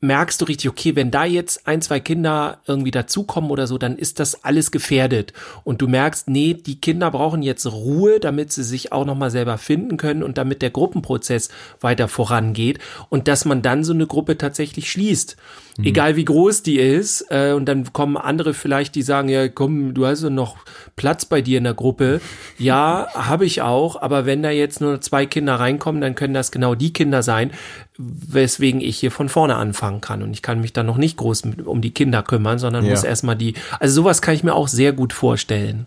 merkst du richtig, okay, wenn da jetzt ein, zwei Kinder irgendwie dazukommen oder so, dann ist das alles gefährdet. Und du merkst, nee, die Kinder brauchen jetzt Ruhe, damit sie sich auch nochmal selber finden können und damit der Gruppenprozess weiter vorangeht. Und dass man dann so eine Gruppe tatsächlich schließt. Egal wie groß die ist. Äh, und dann kommen andere vielleicht, die sagen, ja, komm, du hast ja noch Platz bei dir in der Gruppe. Ja, habe ich auch. Aber wenn da jetzt nur zwei Kinder reinkommen, dann können das genau die Kinder sein, weswegen ich hier von vorne anfangen kann. Und ich kann mich dann noch nicht groß mit, um die Kinder kümmern, sondern Ja. muss erstmal die. Also sowas kann ich mir auch sehr gut vorstellen.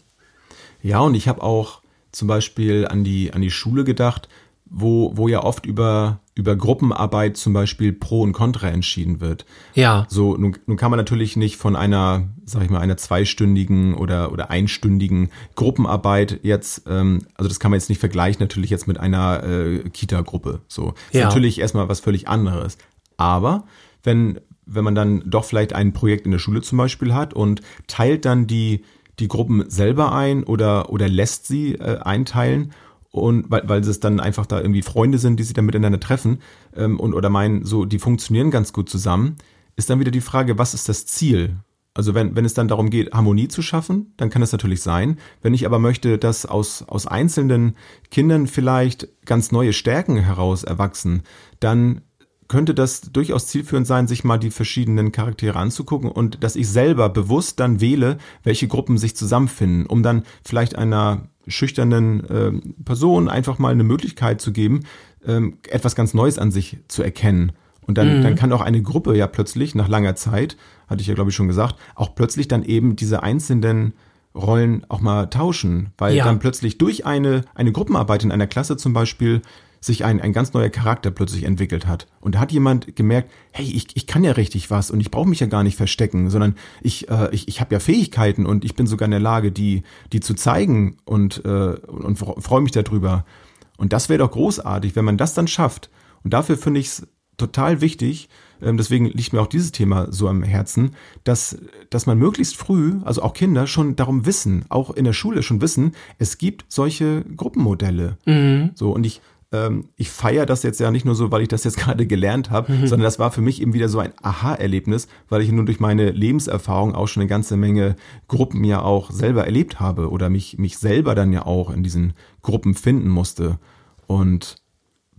Ja, und ich habe auch zum Beispiel an die, an die Schule gedacht, wo, wo ja oft über, über Gruppenarbeit zum Beispiel Pro und Contra entschieden wird. Ja. So, nun, nun kann man natürlich nicht von einer, sag ich mal, einer zweistündigen oder, oder einstündigen Gruppenarbeit jetzt, ähm, also das kann man jetzt nicht vergleichen natürlich jetzt mit einer äh, Kita-Gruppe. So, ist Ja. natürlich erstmal was völlig anderes. Aber wenn, wenn man dann doch vielleicht ein Projekt in der Schule zum Beispiel hat und teilt dann die, die Gruppen selber ein oder, oder lässt sie äh, einteilen und weil, weil es dann einfach da irgendwie Freunde sind, die sich dann miteinander treffen ähm, und oder meinen, so die funktionieren ganz gut zusammen, ist dann wieder die Frage, was ist das Ziel? Also wenn, wenn es dann darum geht, Harmonie zu schaffen, dann kann das natürlich sein. Wenn ich aber möchte, dass aus, aus einzelnen Kindern vielleicht ganz neue Stärken heraus erwachsen, dann könnte das durchaus zielführend sein, sich mal die verschiedenen Charaktere anzugucken und dass ich selber bewusst dann wähle, welche Gruppen sich zusammenfinden, um dann vielleicht einer schüchternen ähm, Person einfach mal eine Möglichkeit zu geben, ähm, etwas ganz Neues an sich zu erkennen. Und dann, dann kann auch eine Gruppe ja plötzlich nach langer Zeit, hatte ich ja glaube ich schon gesagt, auch plötzlich dann eben diese einzelnen Rollen auch mal tauschen, weil Ja. dann plötzlich durch eine, eine Gruppenarbeit in einer Klasse zum Beispiel sich ein, ein ganz neuer Charakter plötzlich entwickelt hat. Und da hat jemand gemerkt, hey, ich, ich kann ja richtig was und ich brauche mich ja gar nicht verstecken, sondern ich, äh, ich, ich habe ja Fähigkeiten und ich bin sogar in der Lage, die, die zu zeigen und, äh, und freue mich darüber. Und das wäre doch großartig, wenn man das dann schafft. Und dafür finde ich es total wichtig, ähm, deswegen liegt mir auch dieses Thema so am Herzen, dass, dass man möglichst früh, also auch Kinder, schon darum wissen, auch in der Schule schon wissen, es gibt solche Gruppenmodelle. So, und ich, ähm, ich feiere das jetzt ja nicht nur so, weil ich das jetzt gerade gelernt habe, sondern das war für mich eben wieder so ein Aha-Erlebnis, weil ich nun durch meine Lebenserfahrung auch schon eine ganze Menge Gruppen ja auch selber erlebt habe oder mich, mich selber dann ja auch in diesen Gruppen finden musste. Und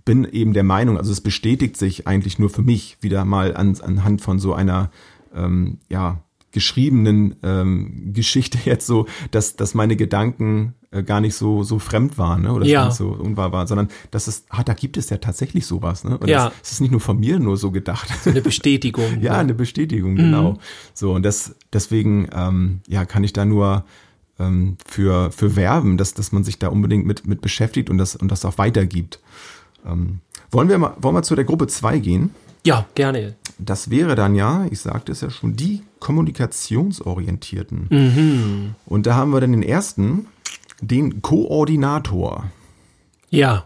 bin eben der Meinung, also es bestätigt sich eigentlich nur für mich wieder mal an, anhand von so einer ähm, ja geschriebenen ähm, Geschichte jetzt so, dass dass meine Gedanken äh, gar nicht so so fremd waren ne? oder Ja. so unwahr waren, sondern dass es ah, da gibt es ja tatsächlich sowas ne? Und Ja. das, es ist nicht nur von mir nur so gedacht. Eine Bestätigung. Ja, eine Bestätigung, genau. So, und das, deswegen, ähm, ja, kann ich da nur ähm, für, für werben, dass, dass man sich da unbedingt mit, mit beschäftigt und das, und das auch weitergibt. Ähm, wollen wir mal, wollen wir zu der Gruppe 2 gehen? ja gerne. Das wäre dann ja, ich sagte es ja schon, die Kommunikationsorientierten. Mhm. Und da haben wir dann den ersten, den Koordinator. Ja.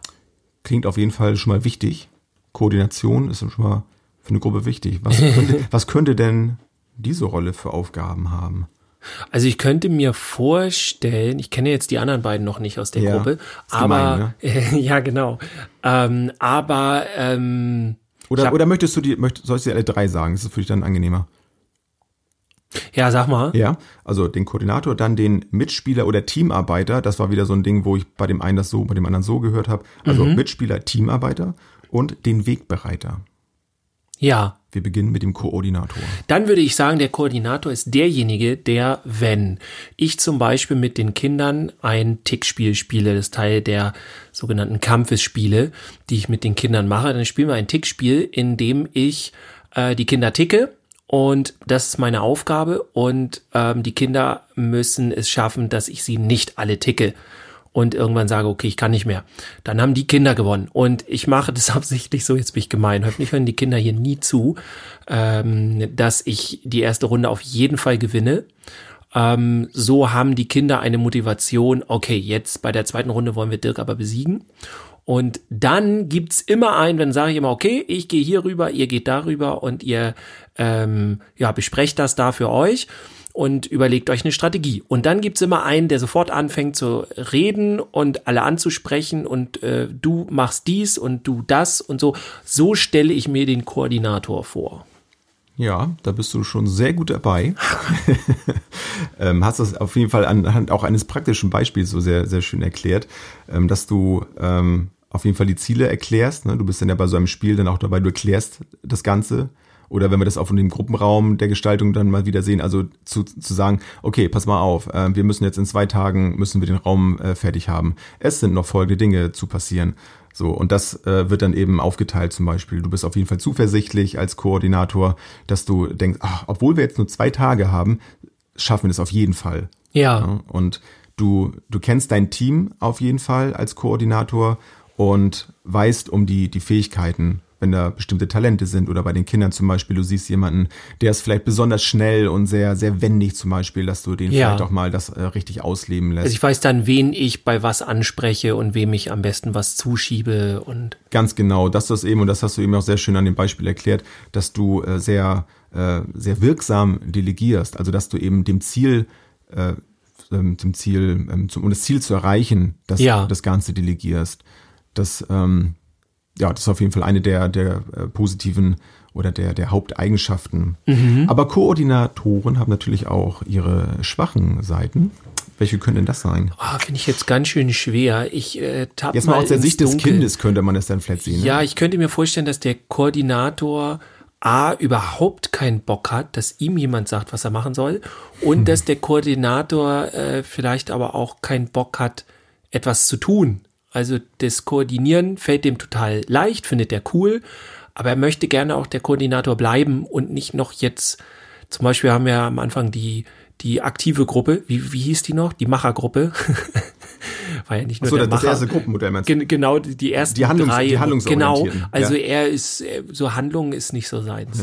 Klingt auf jeden Fall schon mal wichtig. Koordination ist schon mal für eine Gruppe wichtig. Was könnte, was könnte denn diese Rolle für Aufgaben haben? Also ich könnte mir vorstellen, ich kenne jetzt die anderen beiden noch nicht aus der Ja, Gruppe, aber gemein, ne? ja genau, ähm, aber ähm, Oder, hab- oder möchtest du die, möcht, soll ich dir alle drei sagen? Das ist für dich dann angenehmer. Ja sag mal, Ja, also den Koordinator, dann den Mitspieler oder Teamarbeiter. Das war wieder so ein Ding, wo ich bei dem einen das so, bei dem anderen so gehört habe. Also Mhm. Mitspieler, Teamarbeiter und den Wegbereiter. ja, Wir beginnen mit dem Koordinator. Dann würde ich sagen, der Koordinator ist derjenige, der, wenn ich zum Beispiel mit den Kindern ein Tickspiel spiele, das ist Teil der sogenannten Kampfesspiele, die ich mit den Kindern mache, dann spielen wir ein Tickspiel, in dem ich äh, die Kinder ticke und das ist meine Aufgabe und ähm, die Kinder müssen es schaffen, dass ich sie nicht alle ticke und irgendwann sage, okay, ich kann nicht mehr. Dann haben die Kinder gewonnen. Und ich mache das absichtlich so, jetzt bin ich gemein, hoffentlich hören die Kinder hier nie zu, ähm, dass ich die erste Runde auf jeden Fall gewinne. Ähm, so haben die Kinder eine Motivation, okay, jetzt bei der zweiten Runde wollen wir Dirk aber besiegen. Und dann gibt's immer einen, dann sage ich immer, okay, ich gehe hier rüber, ihr geht darüber und ihr ähm, ja, besprecht das da für euch und überlegt euch eine Strategie. Und dann gibt's immer einen, der sofort anfängt zu reden und alle anzusprechen und äh, du machst dies und du das und so. So stelle ich mir den Koordinator vor. Ja, da bist du schon sehr gut dabei. ähm, hast das auf jeden Fall anhand auch eines praktischen Beispiels so sehr, sehr schön erklärt, ähm, dass du ähm, auf jeden Fall die Ziele erklärst. Ne? Du bist dann ja bei so einem Spiel dann auch dabei, du erklärst das Ganze. Oder wenn wir das auch von dem Gruppenraum der Gestaltung dann mal wieder sehen, also zu, zu sagen, okay, pass mal auf, äh, wir müssen jetzt in zwei Tagen, müssen wir den Raum äh, fertig haben. Es sind noch folgende Dinge zu passieren. So, und das äh, wird dann eben aufgeteilt zum Beispiel. Du bist auf jeden Fall zuversichtlich als Koordinator, dass du denkst, ach, obwohl wir jetzt nur zwei Tage haben, schaffen wir das auf jeden Fall. Ja, Ja, und du, du kennst dein Team auf jeden Fall als Koordinator und weißt um die, die Fähigkeiten, wenn da bestimmte Talente sind oder bei den Kindern zum Beispiel, du siehst jemanden, der ist vielleicht besonders schnell und sehr, sehr wendig zum Beispiel, dass du den Ja. vielleicht auch mal das äh, richtig ausleben lässt. also ich weiß dann, wen ich bei was anspreche und wem ich am besten was zuschiebe und Ganz genau, das ist eben, und das hast du eben auch sehr schön an dem Beispiel erklärt, dass du äh, sehr, äh, sehr wirksam delegierst, also dass du eben dem Ziel, äh, ähm, dem Ziel, ähm, zum, um das Ziel zu erreichen, das, Ja. das Ganze delegierst. Das, ähm, ja, das ist auf jeden Fall eine der, der äh, positiven oder der, der Haupteigenschaften. Aber Koordinatoren haben natürlich auch ihre schwachen Seiten. Welche können denn das sein? ah, finde ich jetzt ganz schön schwer. Ich äh, tapp Jetzt mal aus der Sicht des Dunkel. Kindes könnte man das dann vielleicht sehen. ne? Ja, ich könnte mir vorstellen, dass der Koordinator A überhaupt keinen Bock hat, dass ihm jemand sagt, was er machen soll und dass der Koordinator äh, vielleicht aber auch keinen Bock hat, etwas zu tun. Also das Koordinieren fällt dem total leicht, findet er cool, aber er möchte gerne auch der Koordinator bleiben und nicht noch jetzt, zum Beispiel haben wir am Anfang die, die aktive Gruppe, wie, wie hieß die noch? Die Machergruppe. War ja nicht nur So, der das, Macher. erste Gruppenmodell meinst du? Gen genau, die, ersten Die Handlungs- drei. die Genau, Handlungsorientierten, also ja. er ist, äh, so Handlungen ist nicht so seins.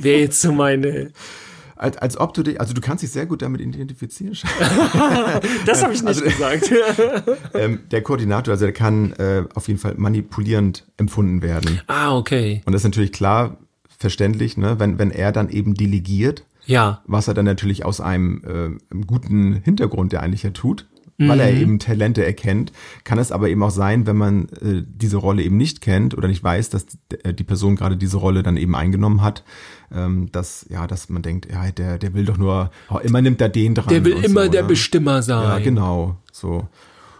Wäre jetzt so meine, Als, als ob du dich, also du kannst dich sehr gut damit identifizieren. das habe ich nicht Also- gesagt. ähm, der Koordinator, also der kann äh, auf jeden Fall manipulierend empfunden werden. ah, okay. Und das ist natürlich klar verständlich, ne? wenn, wenn er dann eben delegiert, Ja, was er dann natürlich aus einem, äh, einem guten Hintergrund, der eigentlich ja tut, weil er eben Talente erkennt, kann es aber eben auch sein, wenn man äh, diese Rolle eben nicht kennt oder nicht weiß, dass die, äh, die Person gerade diese Rolle dann eben eingenommen hat, ähm, dass ja, dass man denkt, ja, der, der will doch nur, oh, immer nimmt er den dran. der will immer so, der ne? Bestimmer sein. Ja, genau, so.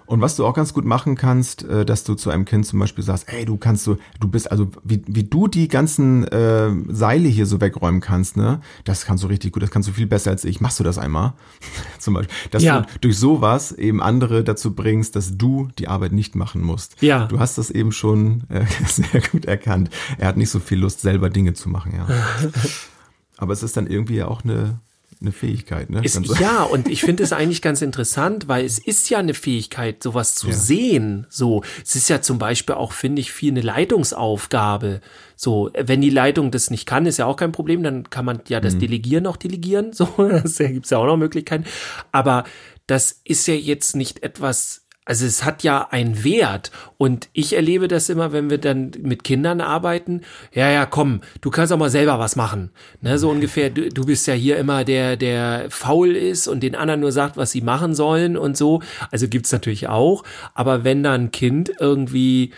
Und was du auch ganz gut machen kannst, äh, dass du zu einem Kind zum Beispiel sagst, ey, du kannst so, du bist also, wie, wie du die ganzen äh, Seile hier so wegräumen kannst, ne, das kannst du richtig gut, das kannst du viel besser als ich. Machst du das einmal? zum Beispiel. Dass Ja. du durch sowas eben andere dazu bringst, dass du die Arbeit nicht machen musst. Ja. Du hast das eben schon äh, sehr gut erkannt. Er hat nicht so viel Lust, selber Dinge zu machen, ja. Aber es ist dann irgendwie ja auch eine, eine Fähigkeit, ne? Ist, ja, und ich finde es eigentlich ganz interessant, weil es ist ja eine Fähigkeit, sowas zu Ja. sehen. So, es ist ja zum Beispiel auch, finde ich, viel eine Leitungsaufgabe. So, wenn die Leitung das nicht kann, ist ja auch kein Problem, dann kann man ja das Mhm. Delegieren auch delegieren. So, das gibt's ja auch noch Möglichkeiten. Aber das ist ja jetzt nicht etwas, Also es hat ja einen Wert und ich erlebe das immer, wenn wir dann mit Kindern arbeiten. Ja, ja, komm, du kannst auch mal selber was machen. Ne, so ungefähr, du, du bist ja hier immer der, der faul ist und den anderen nur sagt, was sie machen sollen und so. Also gibt's natürlich auch. Aber wenn dann ein Kind irgendwie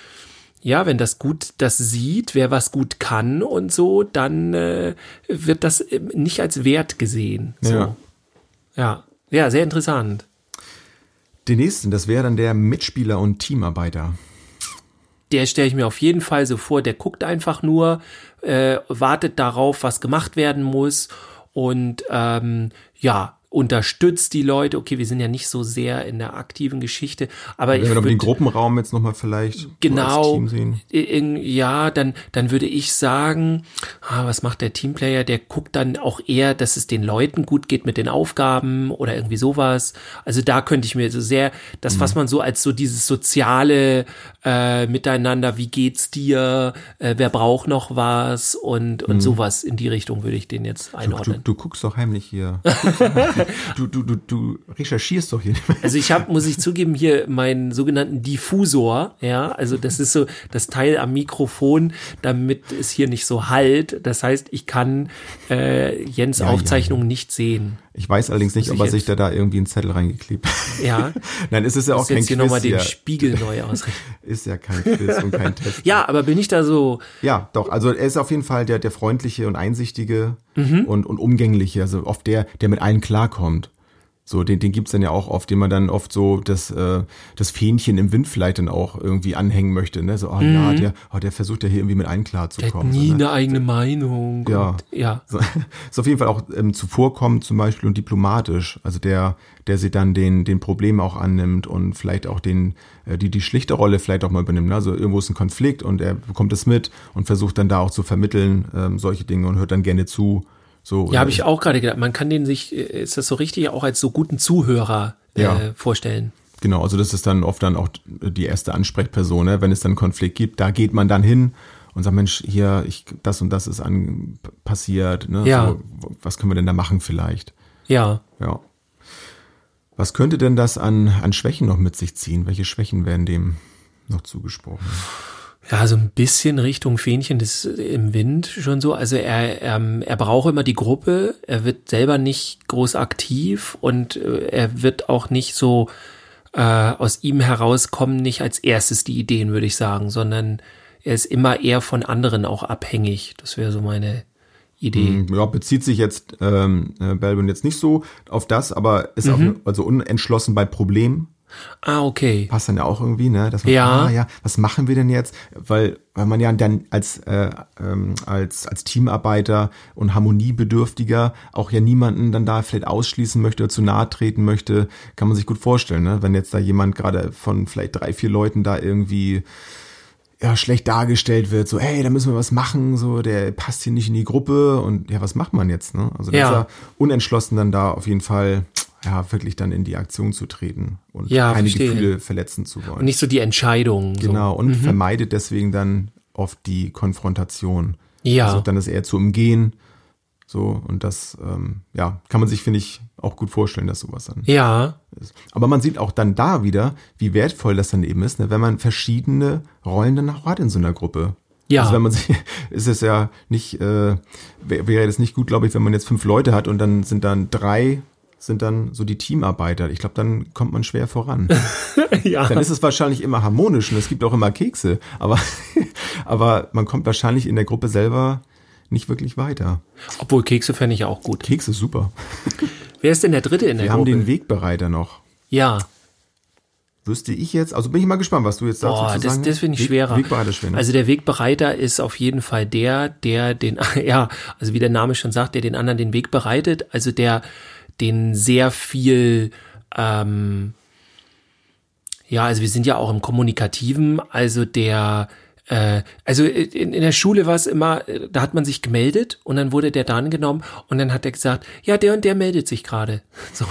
ja, wenn das gut das sieht, wer was gut kann und so, dann äh, wird das äh, nicht als Wert gesehen. So. Ja. ja, ja, sehr interessant. Den nächsten, das wäre dann der Mitspieler und Teamarbeiter. Der stelle ich mir auf jeden Fall so vor, der guckt einfach nur, äh, wartet darauf, was gemacht werden muss und ähm, ja, unterstützt die Leute. Okay, wir sind ja nicht so sehr in der aktiven Geschichte, aber Wenn ich wir doch den Gruppenraum jetzt nochmal vielleicht so als genau, Team sehen. in, ja, dann, dann würde ich sagen, ah, was macht der Teamplayer? Der guckt dann auch eher, dass es den Leuten gut geht mit den Aufgaben oder irgendwie sowas. Also da könnte ich mir so sehr, das, was man so als so dieses soziale äh, Miteinander, wie geht's dir, äh, wer braucht noch was und, und sowas in die Richtung würde ich den jetzt Du, einordnen. du guckst doch heimlich hier. du, du, du, du recherchierst doch hier. Also ich habe, muss ich zugeben, hier meinen sogenannten Diffusor, ja, also das ist so das Teil am Mikrofon, damit es hier nicht so halt. Das heißt, ich kann äh, Jens Ja, ja, Aufzeichnung nicht sehen. Ich weiß allerdings nicht, ob er ich sich da, da irgendwie einen Zettel reingeklebt hat. Ja, Nein, es ist ja auch kein jetzt hier Quiz nochmal den hier. Spiegel neu ausrichten. Ist ja kein Quiz und kein Test. Ja, aber bin ich da so, Ja, doch. Also er ist auf jeden Fall der, der freundliche und einsichtige Mhm. und, und umgängliche. Also oft der, der mit allen klarkommt. So, den, den gibt's dann ja auch oft, den man dann oft so das, äh, das Fähnchen im Wind vielleicht dann auch irgendwie anhängen möchte. Ne? So, oh ja, der, oh, der versucht ja hier irgendwie mit allen Mhm. der hat klarzukommen. nie so, ne? eine eigene Meinung. Ja. Und, ja. So, ist auf jeden Fall auch ähm, zuvorkommend zum Beispiel und diplomatisch. Also der, der sich dann den, den Problemen auch annimmt und vielleicht auch den, äh, die, die schlichte Rolle vielleicht auch mal übernimmt. Ne? Also irgendwo ist ein Konflikt und er bekommt es mit und versucht dann da auch zu vermitteln, ähm, solche Dinge und hört dann gerne zu. So, Ja, habe ich auch gerade gedacht. Man kann den sich, äh, ist das so richtig, auch als so guten Zuhörer äh, Ja. vorstellen. Genau, also das ist dann oft dann auch die erste Ansprechperson, ne? wenn es dann Konflikt gibt, da geht man dann hin und sagt, Mensch, hier, ich, das und das ist an, passiert, ne? Ja. so, was können wir denn da machen vielleicht? Ja. Ja. Was könnte denn das an, an Schwächen noch mit sich ziehen? Welche Schwächen werden dem noch zugesprochen? Ja, so ein bisschen Richtung Fähnchen des im Wind schon so. Also er, er, er braucht immer die Gruppe, er wird selber nicht groß aktiv und äh, er wird auch nicht so äh, aus ihm herauskommen, nicht als erstes die Ideen, würde ich sagen, sondern er ist immer eher von anderen auch abhängig. Das wäre so meine Idee. Ja, bezieht sich jetzt ähm, äh, Belbin jetzt nicht so auf das, aber ist Mhm. auch also unentschlossen bei Problemen. Ah, okay. Passt dann ja auch irgendwie, ne? Dass man, Ja. ah, ja, was machen wir denn jetzt? Weil, weil man ja dann als, äh, ähm, als, als Teamarbeiter und Harmoniebedürftiger auch ja niemanden dann da vielleicht ausschließen möchte oder zu nahe treten möchte, kann man sich gut vorstellen, ne? Wenn jetzt da jemand gerade von vielleicht drei, vier Leuten da irgendwie ja, schlecht dargestellt wird, so, hey, da müssen wir was machen, so, der passt hier nicht in die Gruppe und ja, was macht man jetzt, ne? Also, da Ja. ist er unentschlossen dann da auf jeden Fall, ja, wirklich dann in die Aktion zu treten und Ja, keine verstehe. Gefühle verletzen zu wollen. Und nicht so die Entscheidung. genau, So. und vermeidet deswegen dann oft die Konfrontation. Ja. Versucht dann das eher zu umgehen, so, und das, ähm, ja, kann man sich, finde ich, auch gut vorstellen, dass sowas dann Ja, ist. Aber man sieht auch dann da wieder, wie wertvoll das dann eben ist, ne, wenn man verschiedene Rollen dann auch hat in so einer Gruppe. Ja. Also wenn man sich, ist es ja nicht, äh, wär- wäre das nicht gut, glaube ich, wenn man jetzt fünf Leute hat und dann sind dann drei, sind dann so die Teamarbeiter. Ich glaube, dann kommt man schwer voran. ja. Dann ist es wahrscheinlich immer harmonisch und es gibt auch immer Kekse, aber, aber man kommt wahrscheinlich in der Gruppe selber nicht wirklich weiter. Obwohl Kekse fände ich auch gut. Kekse super. Wer ist denn der Dritte in der Wir haben Gruppe? den Wegbereiter noch. ja. Wüsste ich jetzt, also bin ich mal gespannt, was du jetzt dazu Boah, zu das, sagen das finde ich Weg- schwerer. Wegbereiter schwer. Ne? Also der Wegbereiter ist auf jeden Fall der, der den, ja, also wie der Name schon sagt, der den anderen den Weg bereitet, also der den sehr viel, ähm, ja, also wir sind ja auch im Kommunikativen, also der, äh, also in, in der Schule war es immer, äh, da hat man sich gemeldet und dann wurde der dran genommen und dann hat er gesagt, ja, der und der meldet sich gerade. So,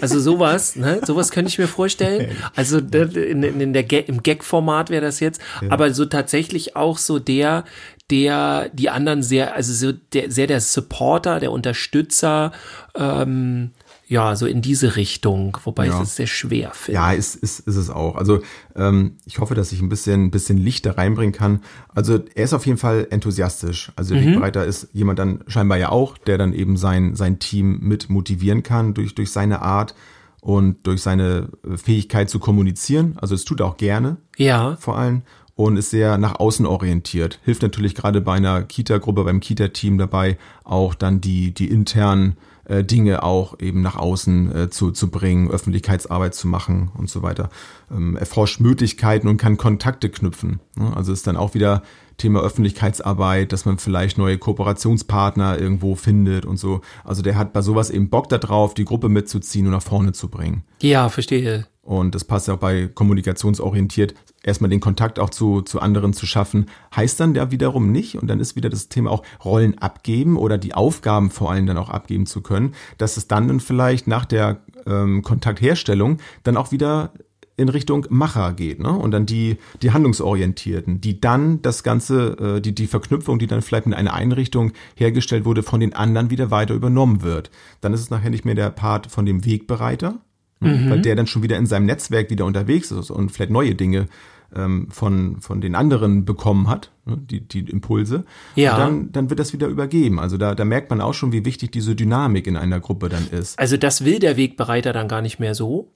also sowas, ne, sowas könnte ich mir vorstellen. Also in, in, der im Gag-Format wäre das jetzt, aber so tatsächlich auch so der, der die anderen sehr, also so der, sehr der Supporter, der Unterstützer, ähm, ja, so in diese Richtung, wobei Ja. ich das sehr schwer finde. Ja, ist, ist, ist es auch. Also ähm, ich hoffe, dass ich ein bisschen, ein bisschen Licht da reinbringen kann. Also er ist auf jeden Fall enthusiastisch. Also der Wegbereiter ist jemand dann scheinbar ja auch, der dann eben sein, sein Team mit motivieren kann durch, durch seine Art und durch seine Fähigkeit zu kommunizieren. Also es tut er auch gerne Ja, vor allem und ist sehr nach außen orientiert. Hilft natürlich gerade bei einer Kita-Gruppe, beim Kita-Team dabei, auch dann die, die internen äh, Dinge auch eben nach außen äh, zu, zu bringen, Öffentlichkeitsarbeit zu machen und so weiter. Ähm, erforscht Möglichkeiten und kann Kontakte knüpfen. Ne? Also ist dann auch wieder Thema Öffentlichkeitsarbeit, dass man vielleicht neue Kooperationspartner irgendwo findet und so. Also der hat bei sowas eben Bock darauf, die Gruppe mitzuziehen und nach vorne zu bringen. ja, verstehe. Und das passt ja auch bei kommunikationsorientiert, erstmal den Kontakt auch zu, zu anderen zu schaffen, heißt dann ja wiederum nicht, und dann ist wieder das Thema auch Rollen abgeben oder die Aufgaben vor allem dann auch abgeben zu können, dass es dann, dann vielleicht nach der ähm, Kontaktherstellung dann auch wieder in Richtung Macher geht, ne? Und dann die, die Handlungsorientierten, die dann das Ganze, äh, die, die Verknüpfung, die dann vielleicht mit einer Einrichtung hergestellt wurde, von den anderen wieder weiter übernommen wird. Dann ist es nachher nicht mehr der Part von dem Wegbereiter, Mhm. weil der dann schon wieder in seinem Netzwerk wieder unterwegs ist und vielleicht neue Dinge ähm, von, von den anderen bekommen hat, ne, die, die Impulse. Ja. Und dann, dann wird das wieder übergeben. Also da, da merkt man auch schon, wie wichtig diese Dynamik in einer Gruppe dann ist. Also das will der Wegbereiter dann gar nicht mehr so,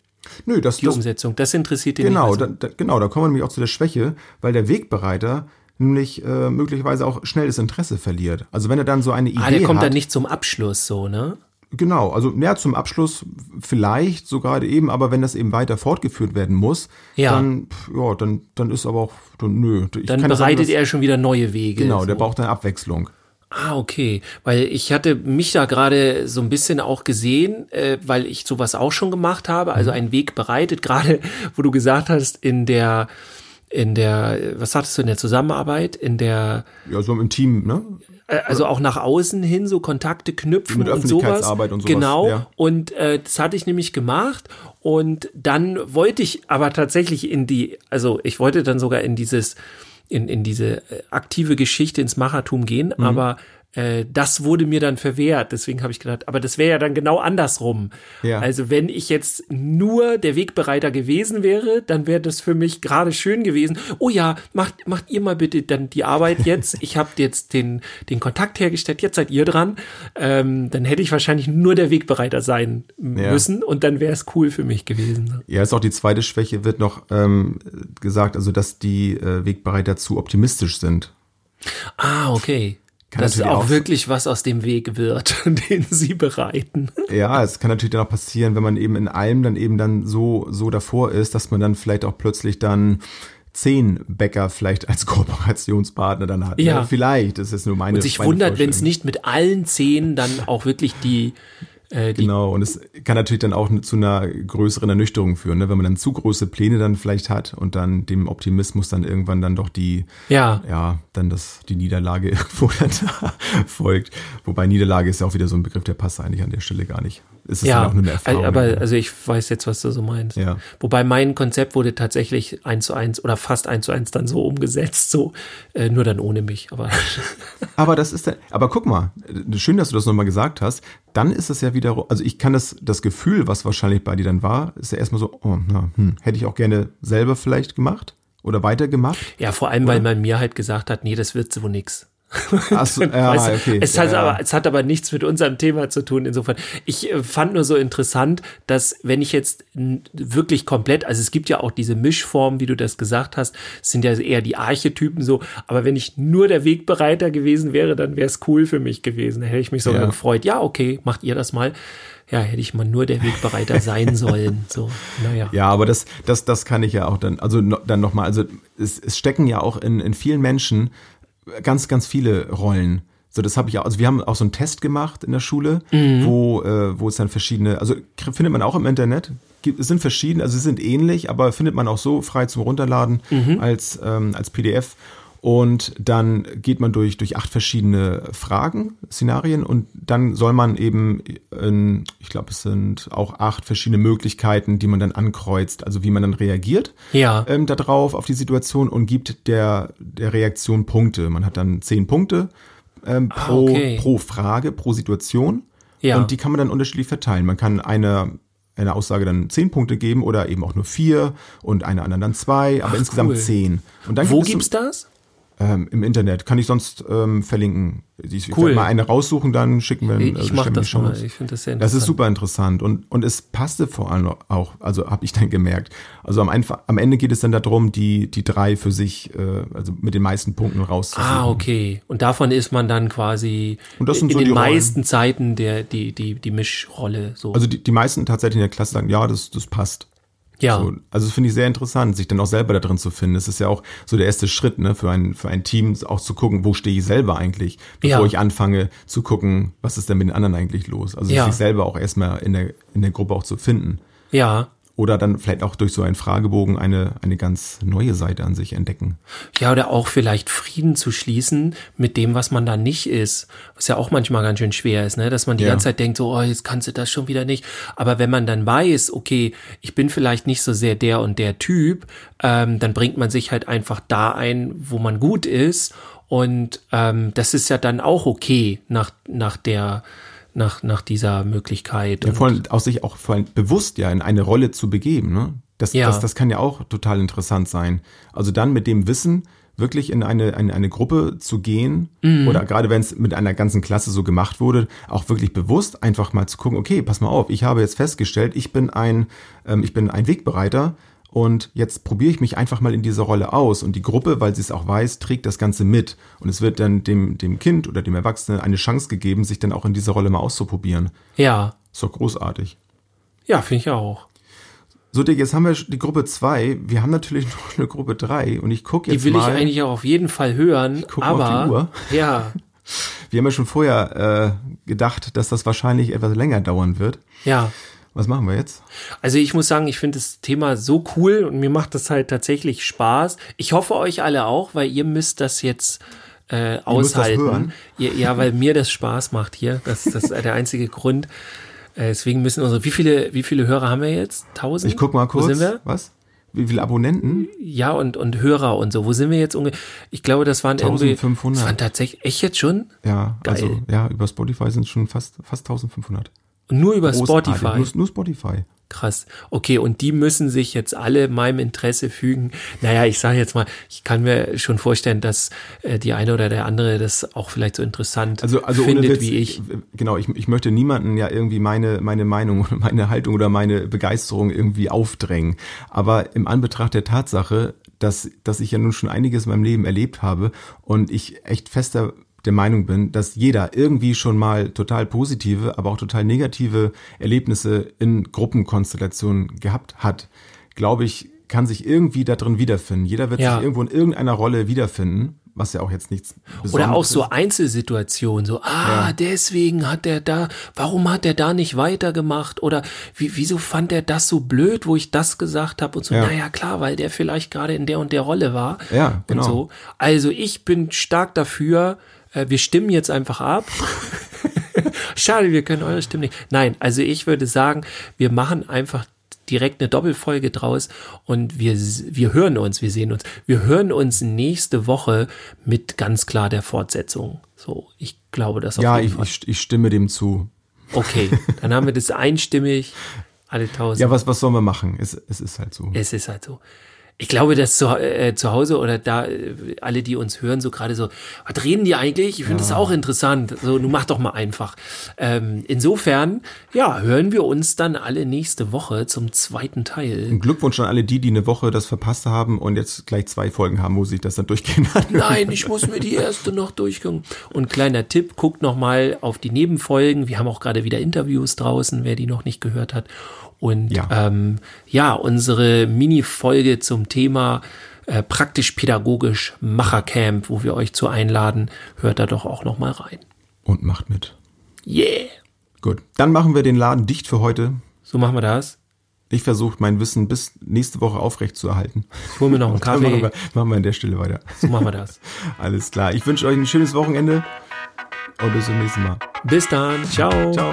Nö, das, die das Umsetzung. Das interessiert ihn genau, nicht da, mehr so. da, genau, da kommen wir nämlich auch zu der Schwäche, weil der Wegbereiter nämlich äh, möglicherweise auch schnell das Interesse verliert. Also wenn er dann so eine Idee Ah, der kommt hat, dann nicht zum Abschluss so, ne? Genau, also näher zum Abschluss vielleicht so gerade eben, aber wenn das eben weiter fortgeführt werden muss, Ja. dann ja, dann dann ist aber auch dann, nö, ich Dann bereitet sagen, er schon wieder neue Wege. genau, so. der braucht eine Abwechslung. Ah, okay. Weil ich hatte mich da gerade so ein bisschen auch gesehen, äh, weil ich sowas auch schon gemacht habe, Mhm. also einen Weg bereitet, gerade wo du gesagt hast, in der, in der, was sagtest du, in der Zusammenarbeit, in der, Ja, so im Team, ne? Äh, also auch nach außen hin so Kontakte knüpfen Mit und sowas. Öffentlichkeitsarbeit und sowas, Genau. ja. Und äh, das hatte ich nämlich gemacht. Und dann wollte ich aber tatsächlich in die, also ich wollte dann sogar in dieses, in, in diese äh, aktive Geschichte ins Machertum gehen, Mhm. aber äh, das wurde mir dann verwehrt. Deswegen habe ich gedacht, aber das wäre ja dann genau andersrum. Ja. Also wenn ich jetzt nur der Wegbereiter gewesen wäre, dann wäre das für mich gerade schön gewesen. Oh ja, macht, macht ihr mal bitte dann die Arbeit jetzt. Ich habe jetzt den, den Kontakt hergestellt, jetzt seid ihr dran. Ähm, dann hätte ich wahrscheinlich nur der Wegbereiter sein Ja. müssen und dann wäre es cool für mich gewesen. Ja, ist auch die zweite Schwäche, wird noch ähm, gesagt, also dass die äh, Wegbereiter zu optimistisch sind. Ah, okay. Kann Dass natürlich auch auch- wirklich was aus dem Weg wird, den sie bereiten. Ja, es kann natürlich dann auch passieren, wenn man eben in allem dann eben dann so, so davor ist, dass man dann vielleicht auch plötzlich dann zehn Bäcker vielleicht als Kooperationspartner dann hat. Ja. Ne? Vielleicht, das ist nur meine Und sich wundert, wenn es nicht mit allen zehn dann auch wirklich die, äh, Genau, und es kann natürlich dann auch zu einer größeren Ernüchterung führen, ne? wenn man dann zu große Pläne dann vielleicht hat und dann dem Optimismus dann irgendwann dann doch die, ja, ja, dann das, die Niederlage irgendwo dann da folgt. Wobei Niederlage ist ja auch wieder so ein Begriff, der passt eigentlich an der Stelle gar nicht. Es ist Ja, dann auch nur eine Erfahrung. aber also ich weiß jetzt, was du so meinst. Ja. Wobei mein Konzept wurde tatsächlich eins zu eins oder fast eins zu eins dann so umgesetzt, so äh, nur dann ohne mich. Aber Aber das ist dann, aber guck mal, schön, dass du das nochmal gesagt hast. Dann ist es ja wieder, also ich kann das, das Gefühl, was wahrscheinlich bei dir dann war, ist ja erstmal so, oh, na, hm, hätte ich auch gerne selber vielleicht gemacht oder weitergemacht. ja, vor allem, weil man mir halt gesagt hat, nee, das wird so nix. Ach so, ja, Weißt du, okay. es, hat ja. aber, es hat aber nichts mit unserem Thema zu tun. Insofern, ich äh, fand nur so interessant, dass wenn ich jetzt wirklich komplett, also es gibt ja auch diese Mischformen, wie du das gesagt hast, es sind ja eher die Archetypen so, aber wenn ich nur der Wegbereiter gewesen wäre, dann wäre es cool für mich gewesen. Da hätte ich mich sogar Ja. gefreut. Ja, okay, macht ihr das mal. Ja, hätte ich mal nur der Wegbereiter sein sollen. So, naja. Ja, aber das, das, das kann ich ja auch dann, also no, dann nochmal, also es, es stecken ja auch in, in vielen Menschen ganz, ganz viele Rollen. So, das habe ich auch, also wir haben auch so einen Test gemacht in der Schule, wo, äh, wo es dann verschiedene, also findet man auch im Internet, gibt, es sind verschiedene, also sie sind ähnlich, aber findet man auch so frei zum Runterladen als, ähm, als PDF. Und dann geht man durch, durch acht verschiedene Fragen, Szenarien und dann soll man eben, in, ich glaube, es sind auch acht verschiedene Möglichkeiten, die man dann ankreuzt, also wie man dann reagiert Ja. ähm, darauf, auf die Situation und gibt der, der Reaktion Punkte. Man hat dann zehn Punkte ähm, pro, okay. pro Frage, pro Situation. Ja. Und die kann man dann unterschiedlich verteilen. Man kann einer eine Aussage dann zehn Punkte geben oder eben auch nur vier und einer anderen dann zwei, aber Ach, insgesamt cool. zehn. Und dann Wo gibt es gibt's das? Ähm, im Internet. Kann ich sonst ähm, verlinken. Ich Cool. werde mal eine raussuchen, dann schicken wir Ich also mach stellen wir das Show mal. Ich finde das sehr Das interessant. ist super interessant und, und es passte vor allem auch, also habe ich dann gemerkt. Also am, Einf- am Ende geht es dann darum, die, die drei für sich, äh, also mit den meisten Punkten rauszusuchen. Ah, okay. Und davon ist man dann quasi Und das sind in so den die Rollen. meisten Zeiten der, die, die, die Mischrolle, so. Also die, die meisten tatsächlich in der Klasse sagen, ja, das, das passt. Ja. So, also das finde ich sehr interessant, sich dann auch selber da drin zu finden. Das ist ja auch so der erste Schritt, ne, für ein, für ein Team auch zu gucken, wo stehe ich selber eigentlich, bevor Ja. ich anfange zu gucken, was ist denn mit den anderen eigentlich los. Also Ja. sich selber auch erstmal in der, in der Gruppe auch zu finden. ja. Oder dann vielleicht auch durch so einen Fragebogen eine, eine ganz neue Seite an sich entdecken. Ja, oder auch vielleicht Frieden zu schließen mit dem, was man da nicht ist. Was ja auch manchmal ganz schön schwer ist, ne? Dass man die Ja. ganze Zeit denkt, so, oh, jetzt kannst du das schon wieder nicht. Aber wenn man dann weiß, okay, ich bin vielleicht nicht so sehr der und der Typ, ähm, dann bringt man sich halt einfach da ein, wo man gut ist. Und ähm, das ist ja dann auch okay nach, nach der, nach, nach dieser Möglichkeit. Ja, Und- vor allem auch sich auch vor allem bewusst ja in eine Rolle zu begeben. Ne? Das, Ja. das, das kann ja auch total interessant sein. Also dann mit dem Wissen wirklich in eine, eine, eine Gruppe zu gehen Mhm. oder gerade wenn es mit einer ganzen Klasse so gemacht wurde, auch wirklich bewusst einfach mal zu gucken, okay, pass mal auf, ich habe jetzt festgestellt, ich bin ein, ähm, ich bin ein Wegbereiter und jetzt probiere ich mich einfach mal in dieser Rolle aus und die Gruppe, weil sie es auch weiß, trägt das Ganze mit und es wird dann dem, dem Kind oder dem Erwachsenen eine Chance gegeben, sich dann auch in dieser Rolle mal auszuprobieren. ja, Ist doch großartig. ja, finde ich auch. So, Dick, jetzt haben wir die Gruppe 2. Wir haben natürlich noch eine Gruppe 3 und ich gucke jetzt Die will mal. ich eigentlich auch auf jeden Fall hören. guck mal auf aber die Uhr. ja, wir haben ja schon vorher äh, gedacht, dass das wahrscheinlich etwas länger dauern wird. ja. Was machen wir jetzt? Also ich muss sagen, ich finde das Thema so cool und mir macht das halt tatsächlich Spaß. Ich hoffe euch alle auch, weil ihr müsst das jetzt äh, aushalten. Ihr, ja, weil mir das Spaß macht hier. Das, das ist der einzige Grund. Äh, deswegen müssen unsere, wie viele, wie viele Hörer haben wir jetzt? Tausend? Ich guck mal kurz. Wo sind wir? Was? Wie viele Abonnenten? Ja, und, und Hörer und so. Wo sind wir jetzt ungefähr? Ich glaube, das waren irgendwie. 1500. Das waren tatsächlich, echt jetzt schon? Ja, Geil. also ja, über Spotify sind es schon fast fast 1500. Nur über Großartig. Spotify. Nur, nur Spotify. Krass. Okay, und die müssen sich jetzt alle meinem Interesse fügen. Naja, ich sage jetzt mal, ich kann mir schon vorstellen, dass äh, die eine oder der andere das auch vielleicht so interessant Also, also findet Witz, wie ich. Genau, ich, ich möchte niemanden ja irgendwie meine, meine Meinung, oder meine Haltung oder meine Begeisterung irgendwie aufdrängen. Aber im Anbetracht der Tatsache, dass, dass ich ja nun schon einiges in meinem Leben erlebt habe und ich echt fester der Meinung bin, dass jeder irgendwie schon mal total positive, aber auch total negative Erlebnisse in Gruppenkonstellationen gehabt hat, glaube ich, kann sich irgendwie da drin wiederfinden. Jeder wird Ja. sich irgendwo in irgendeiner Rolle wiederfinden, was ja auch jetzt nichts Oder auch Besonderes so Einzelsituationen, so, ah, deswegen hat der da, warum hat der da nicht weitergemacht? Oder wie, wieso fand er das so blöd, wo ich das gesagt habe? Und so, Ja. naja, klar, weil der vielleicht gerade in der und der Rolle war. Ja, genau. Und so. Also ich bin stark dafür, wir stimmen jetzt einfach ab. Schade, wir können eure Stimmen nicht. Nein, also ich würde sagen, wir machen einfach direkt eine Doppelfolge draus und wir, wir hören uns, wir sehen uns. Wir hören uns nächste Woche mit ganz klar der Fortsetzung. So, ich glaube das auf Ja, jeden ich, Fall. ich, ich stimme dem zu. Okay, dann haben wir das einstimmig, alle tausend. Ja, was, was sollen wir machen? Es, es ist halt so. Es ist halt so. Ich glaube, dass zu, äh, zu Hause oder da äh, alle, die uns hören, so gerade so, was reden die eigentlich? Ich finde das auch interessant. So, nun mach doch mal einfach. Ähm, insofern, ja, hören wir uns dann alle nächste Woche zum zweiten Teil. Und Glückwunsch an alle die, die eine Woche das verpasst haben und jetzt gleich zwei Folgen haben, wo sich das dann durchgehen hat. Nein, ich muss mir die erste noch durchgucken. Und kleiner Tipp, guckt noch mal auf die Nebenfolgen. Wir haben auch gerade wieder Interviews draußen, wer die noch nicht gehört hat. Und Ja. ähm, ja, unsere Mini-Folge zum Thema äh, praktisch-pädagogisch Machercamp, wo wir euch zu einladen, hört da doch auch noch mal rein. Und macht mit. Yeah! Gut, dann machen wir den Laden dicht für heute. So machen wir das. Ich versuche mein Wissen bis nächste Woche aufrecht zu erhalten. Ich hole mir noch einen Dann machen Kaffee. wir, machen wir an der Stelle weiter. So machen wir das. Alles klar. Ich wünsche euch ein schönes Wochenende und bis zum nächsten Mal. Bis dann. Ciao. Ciao.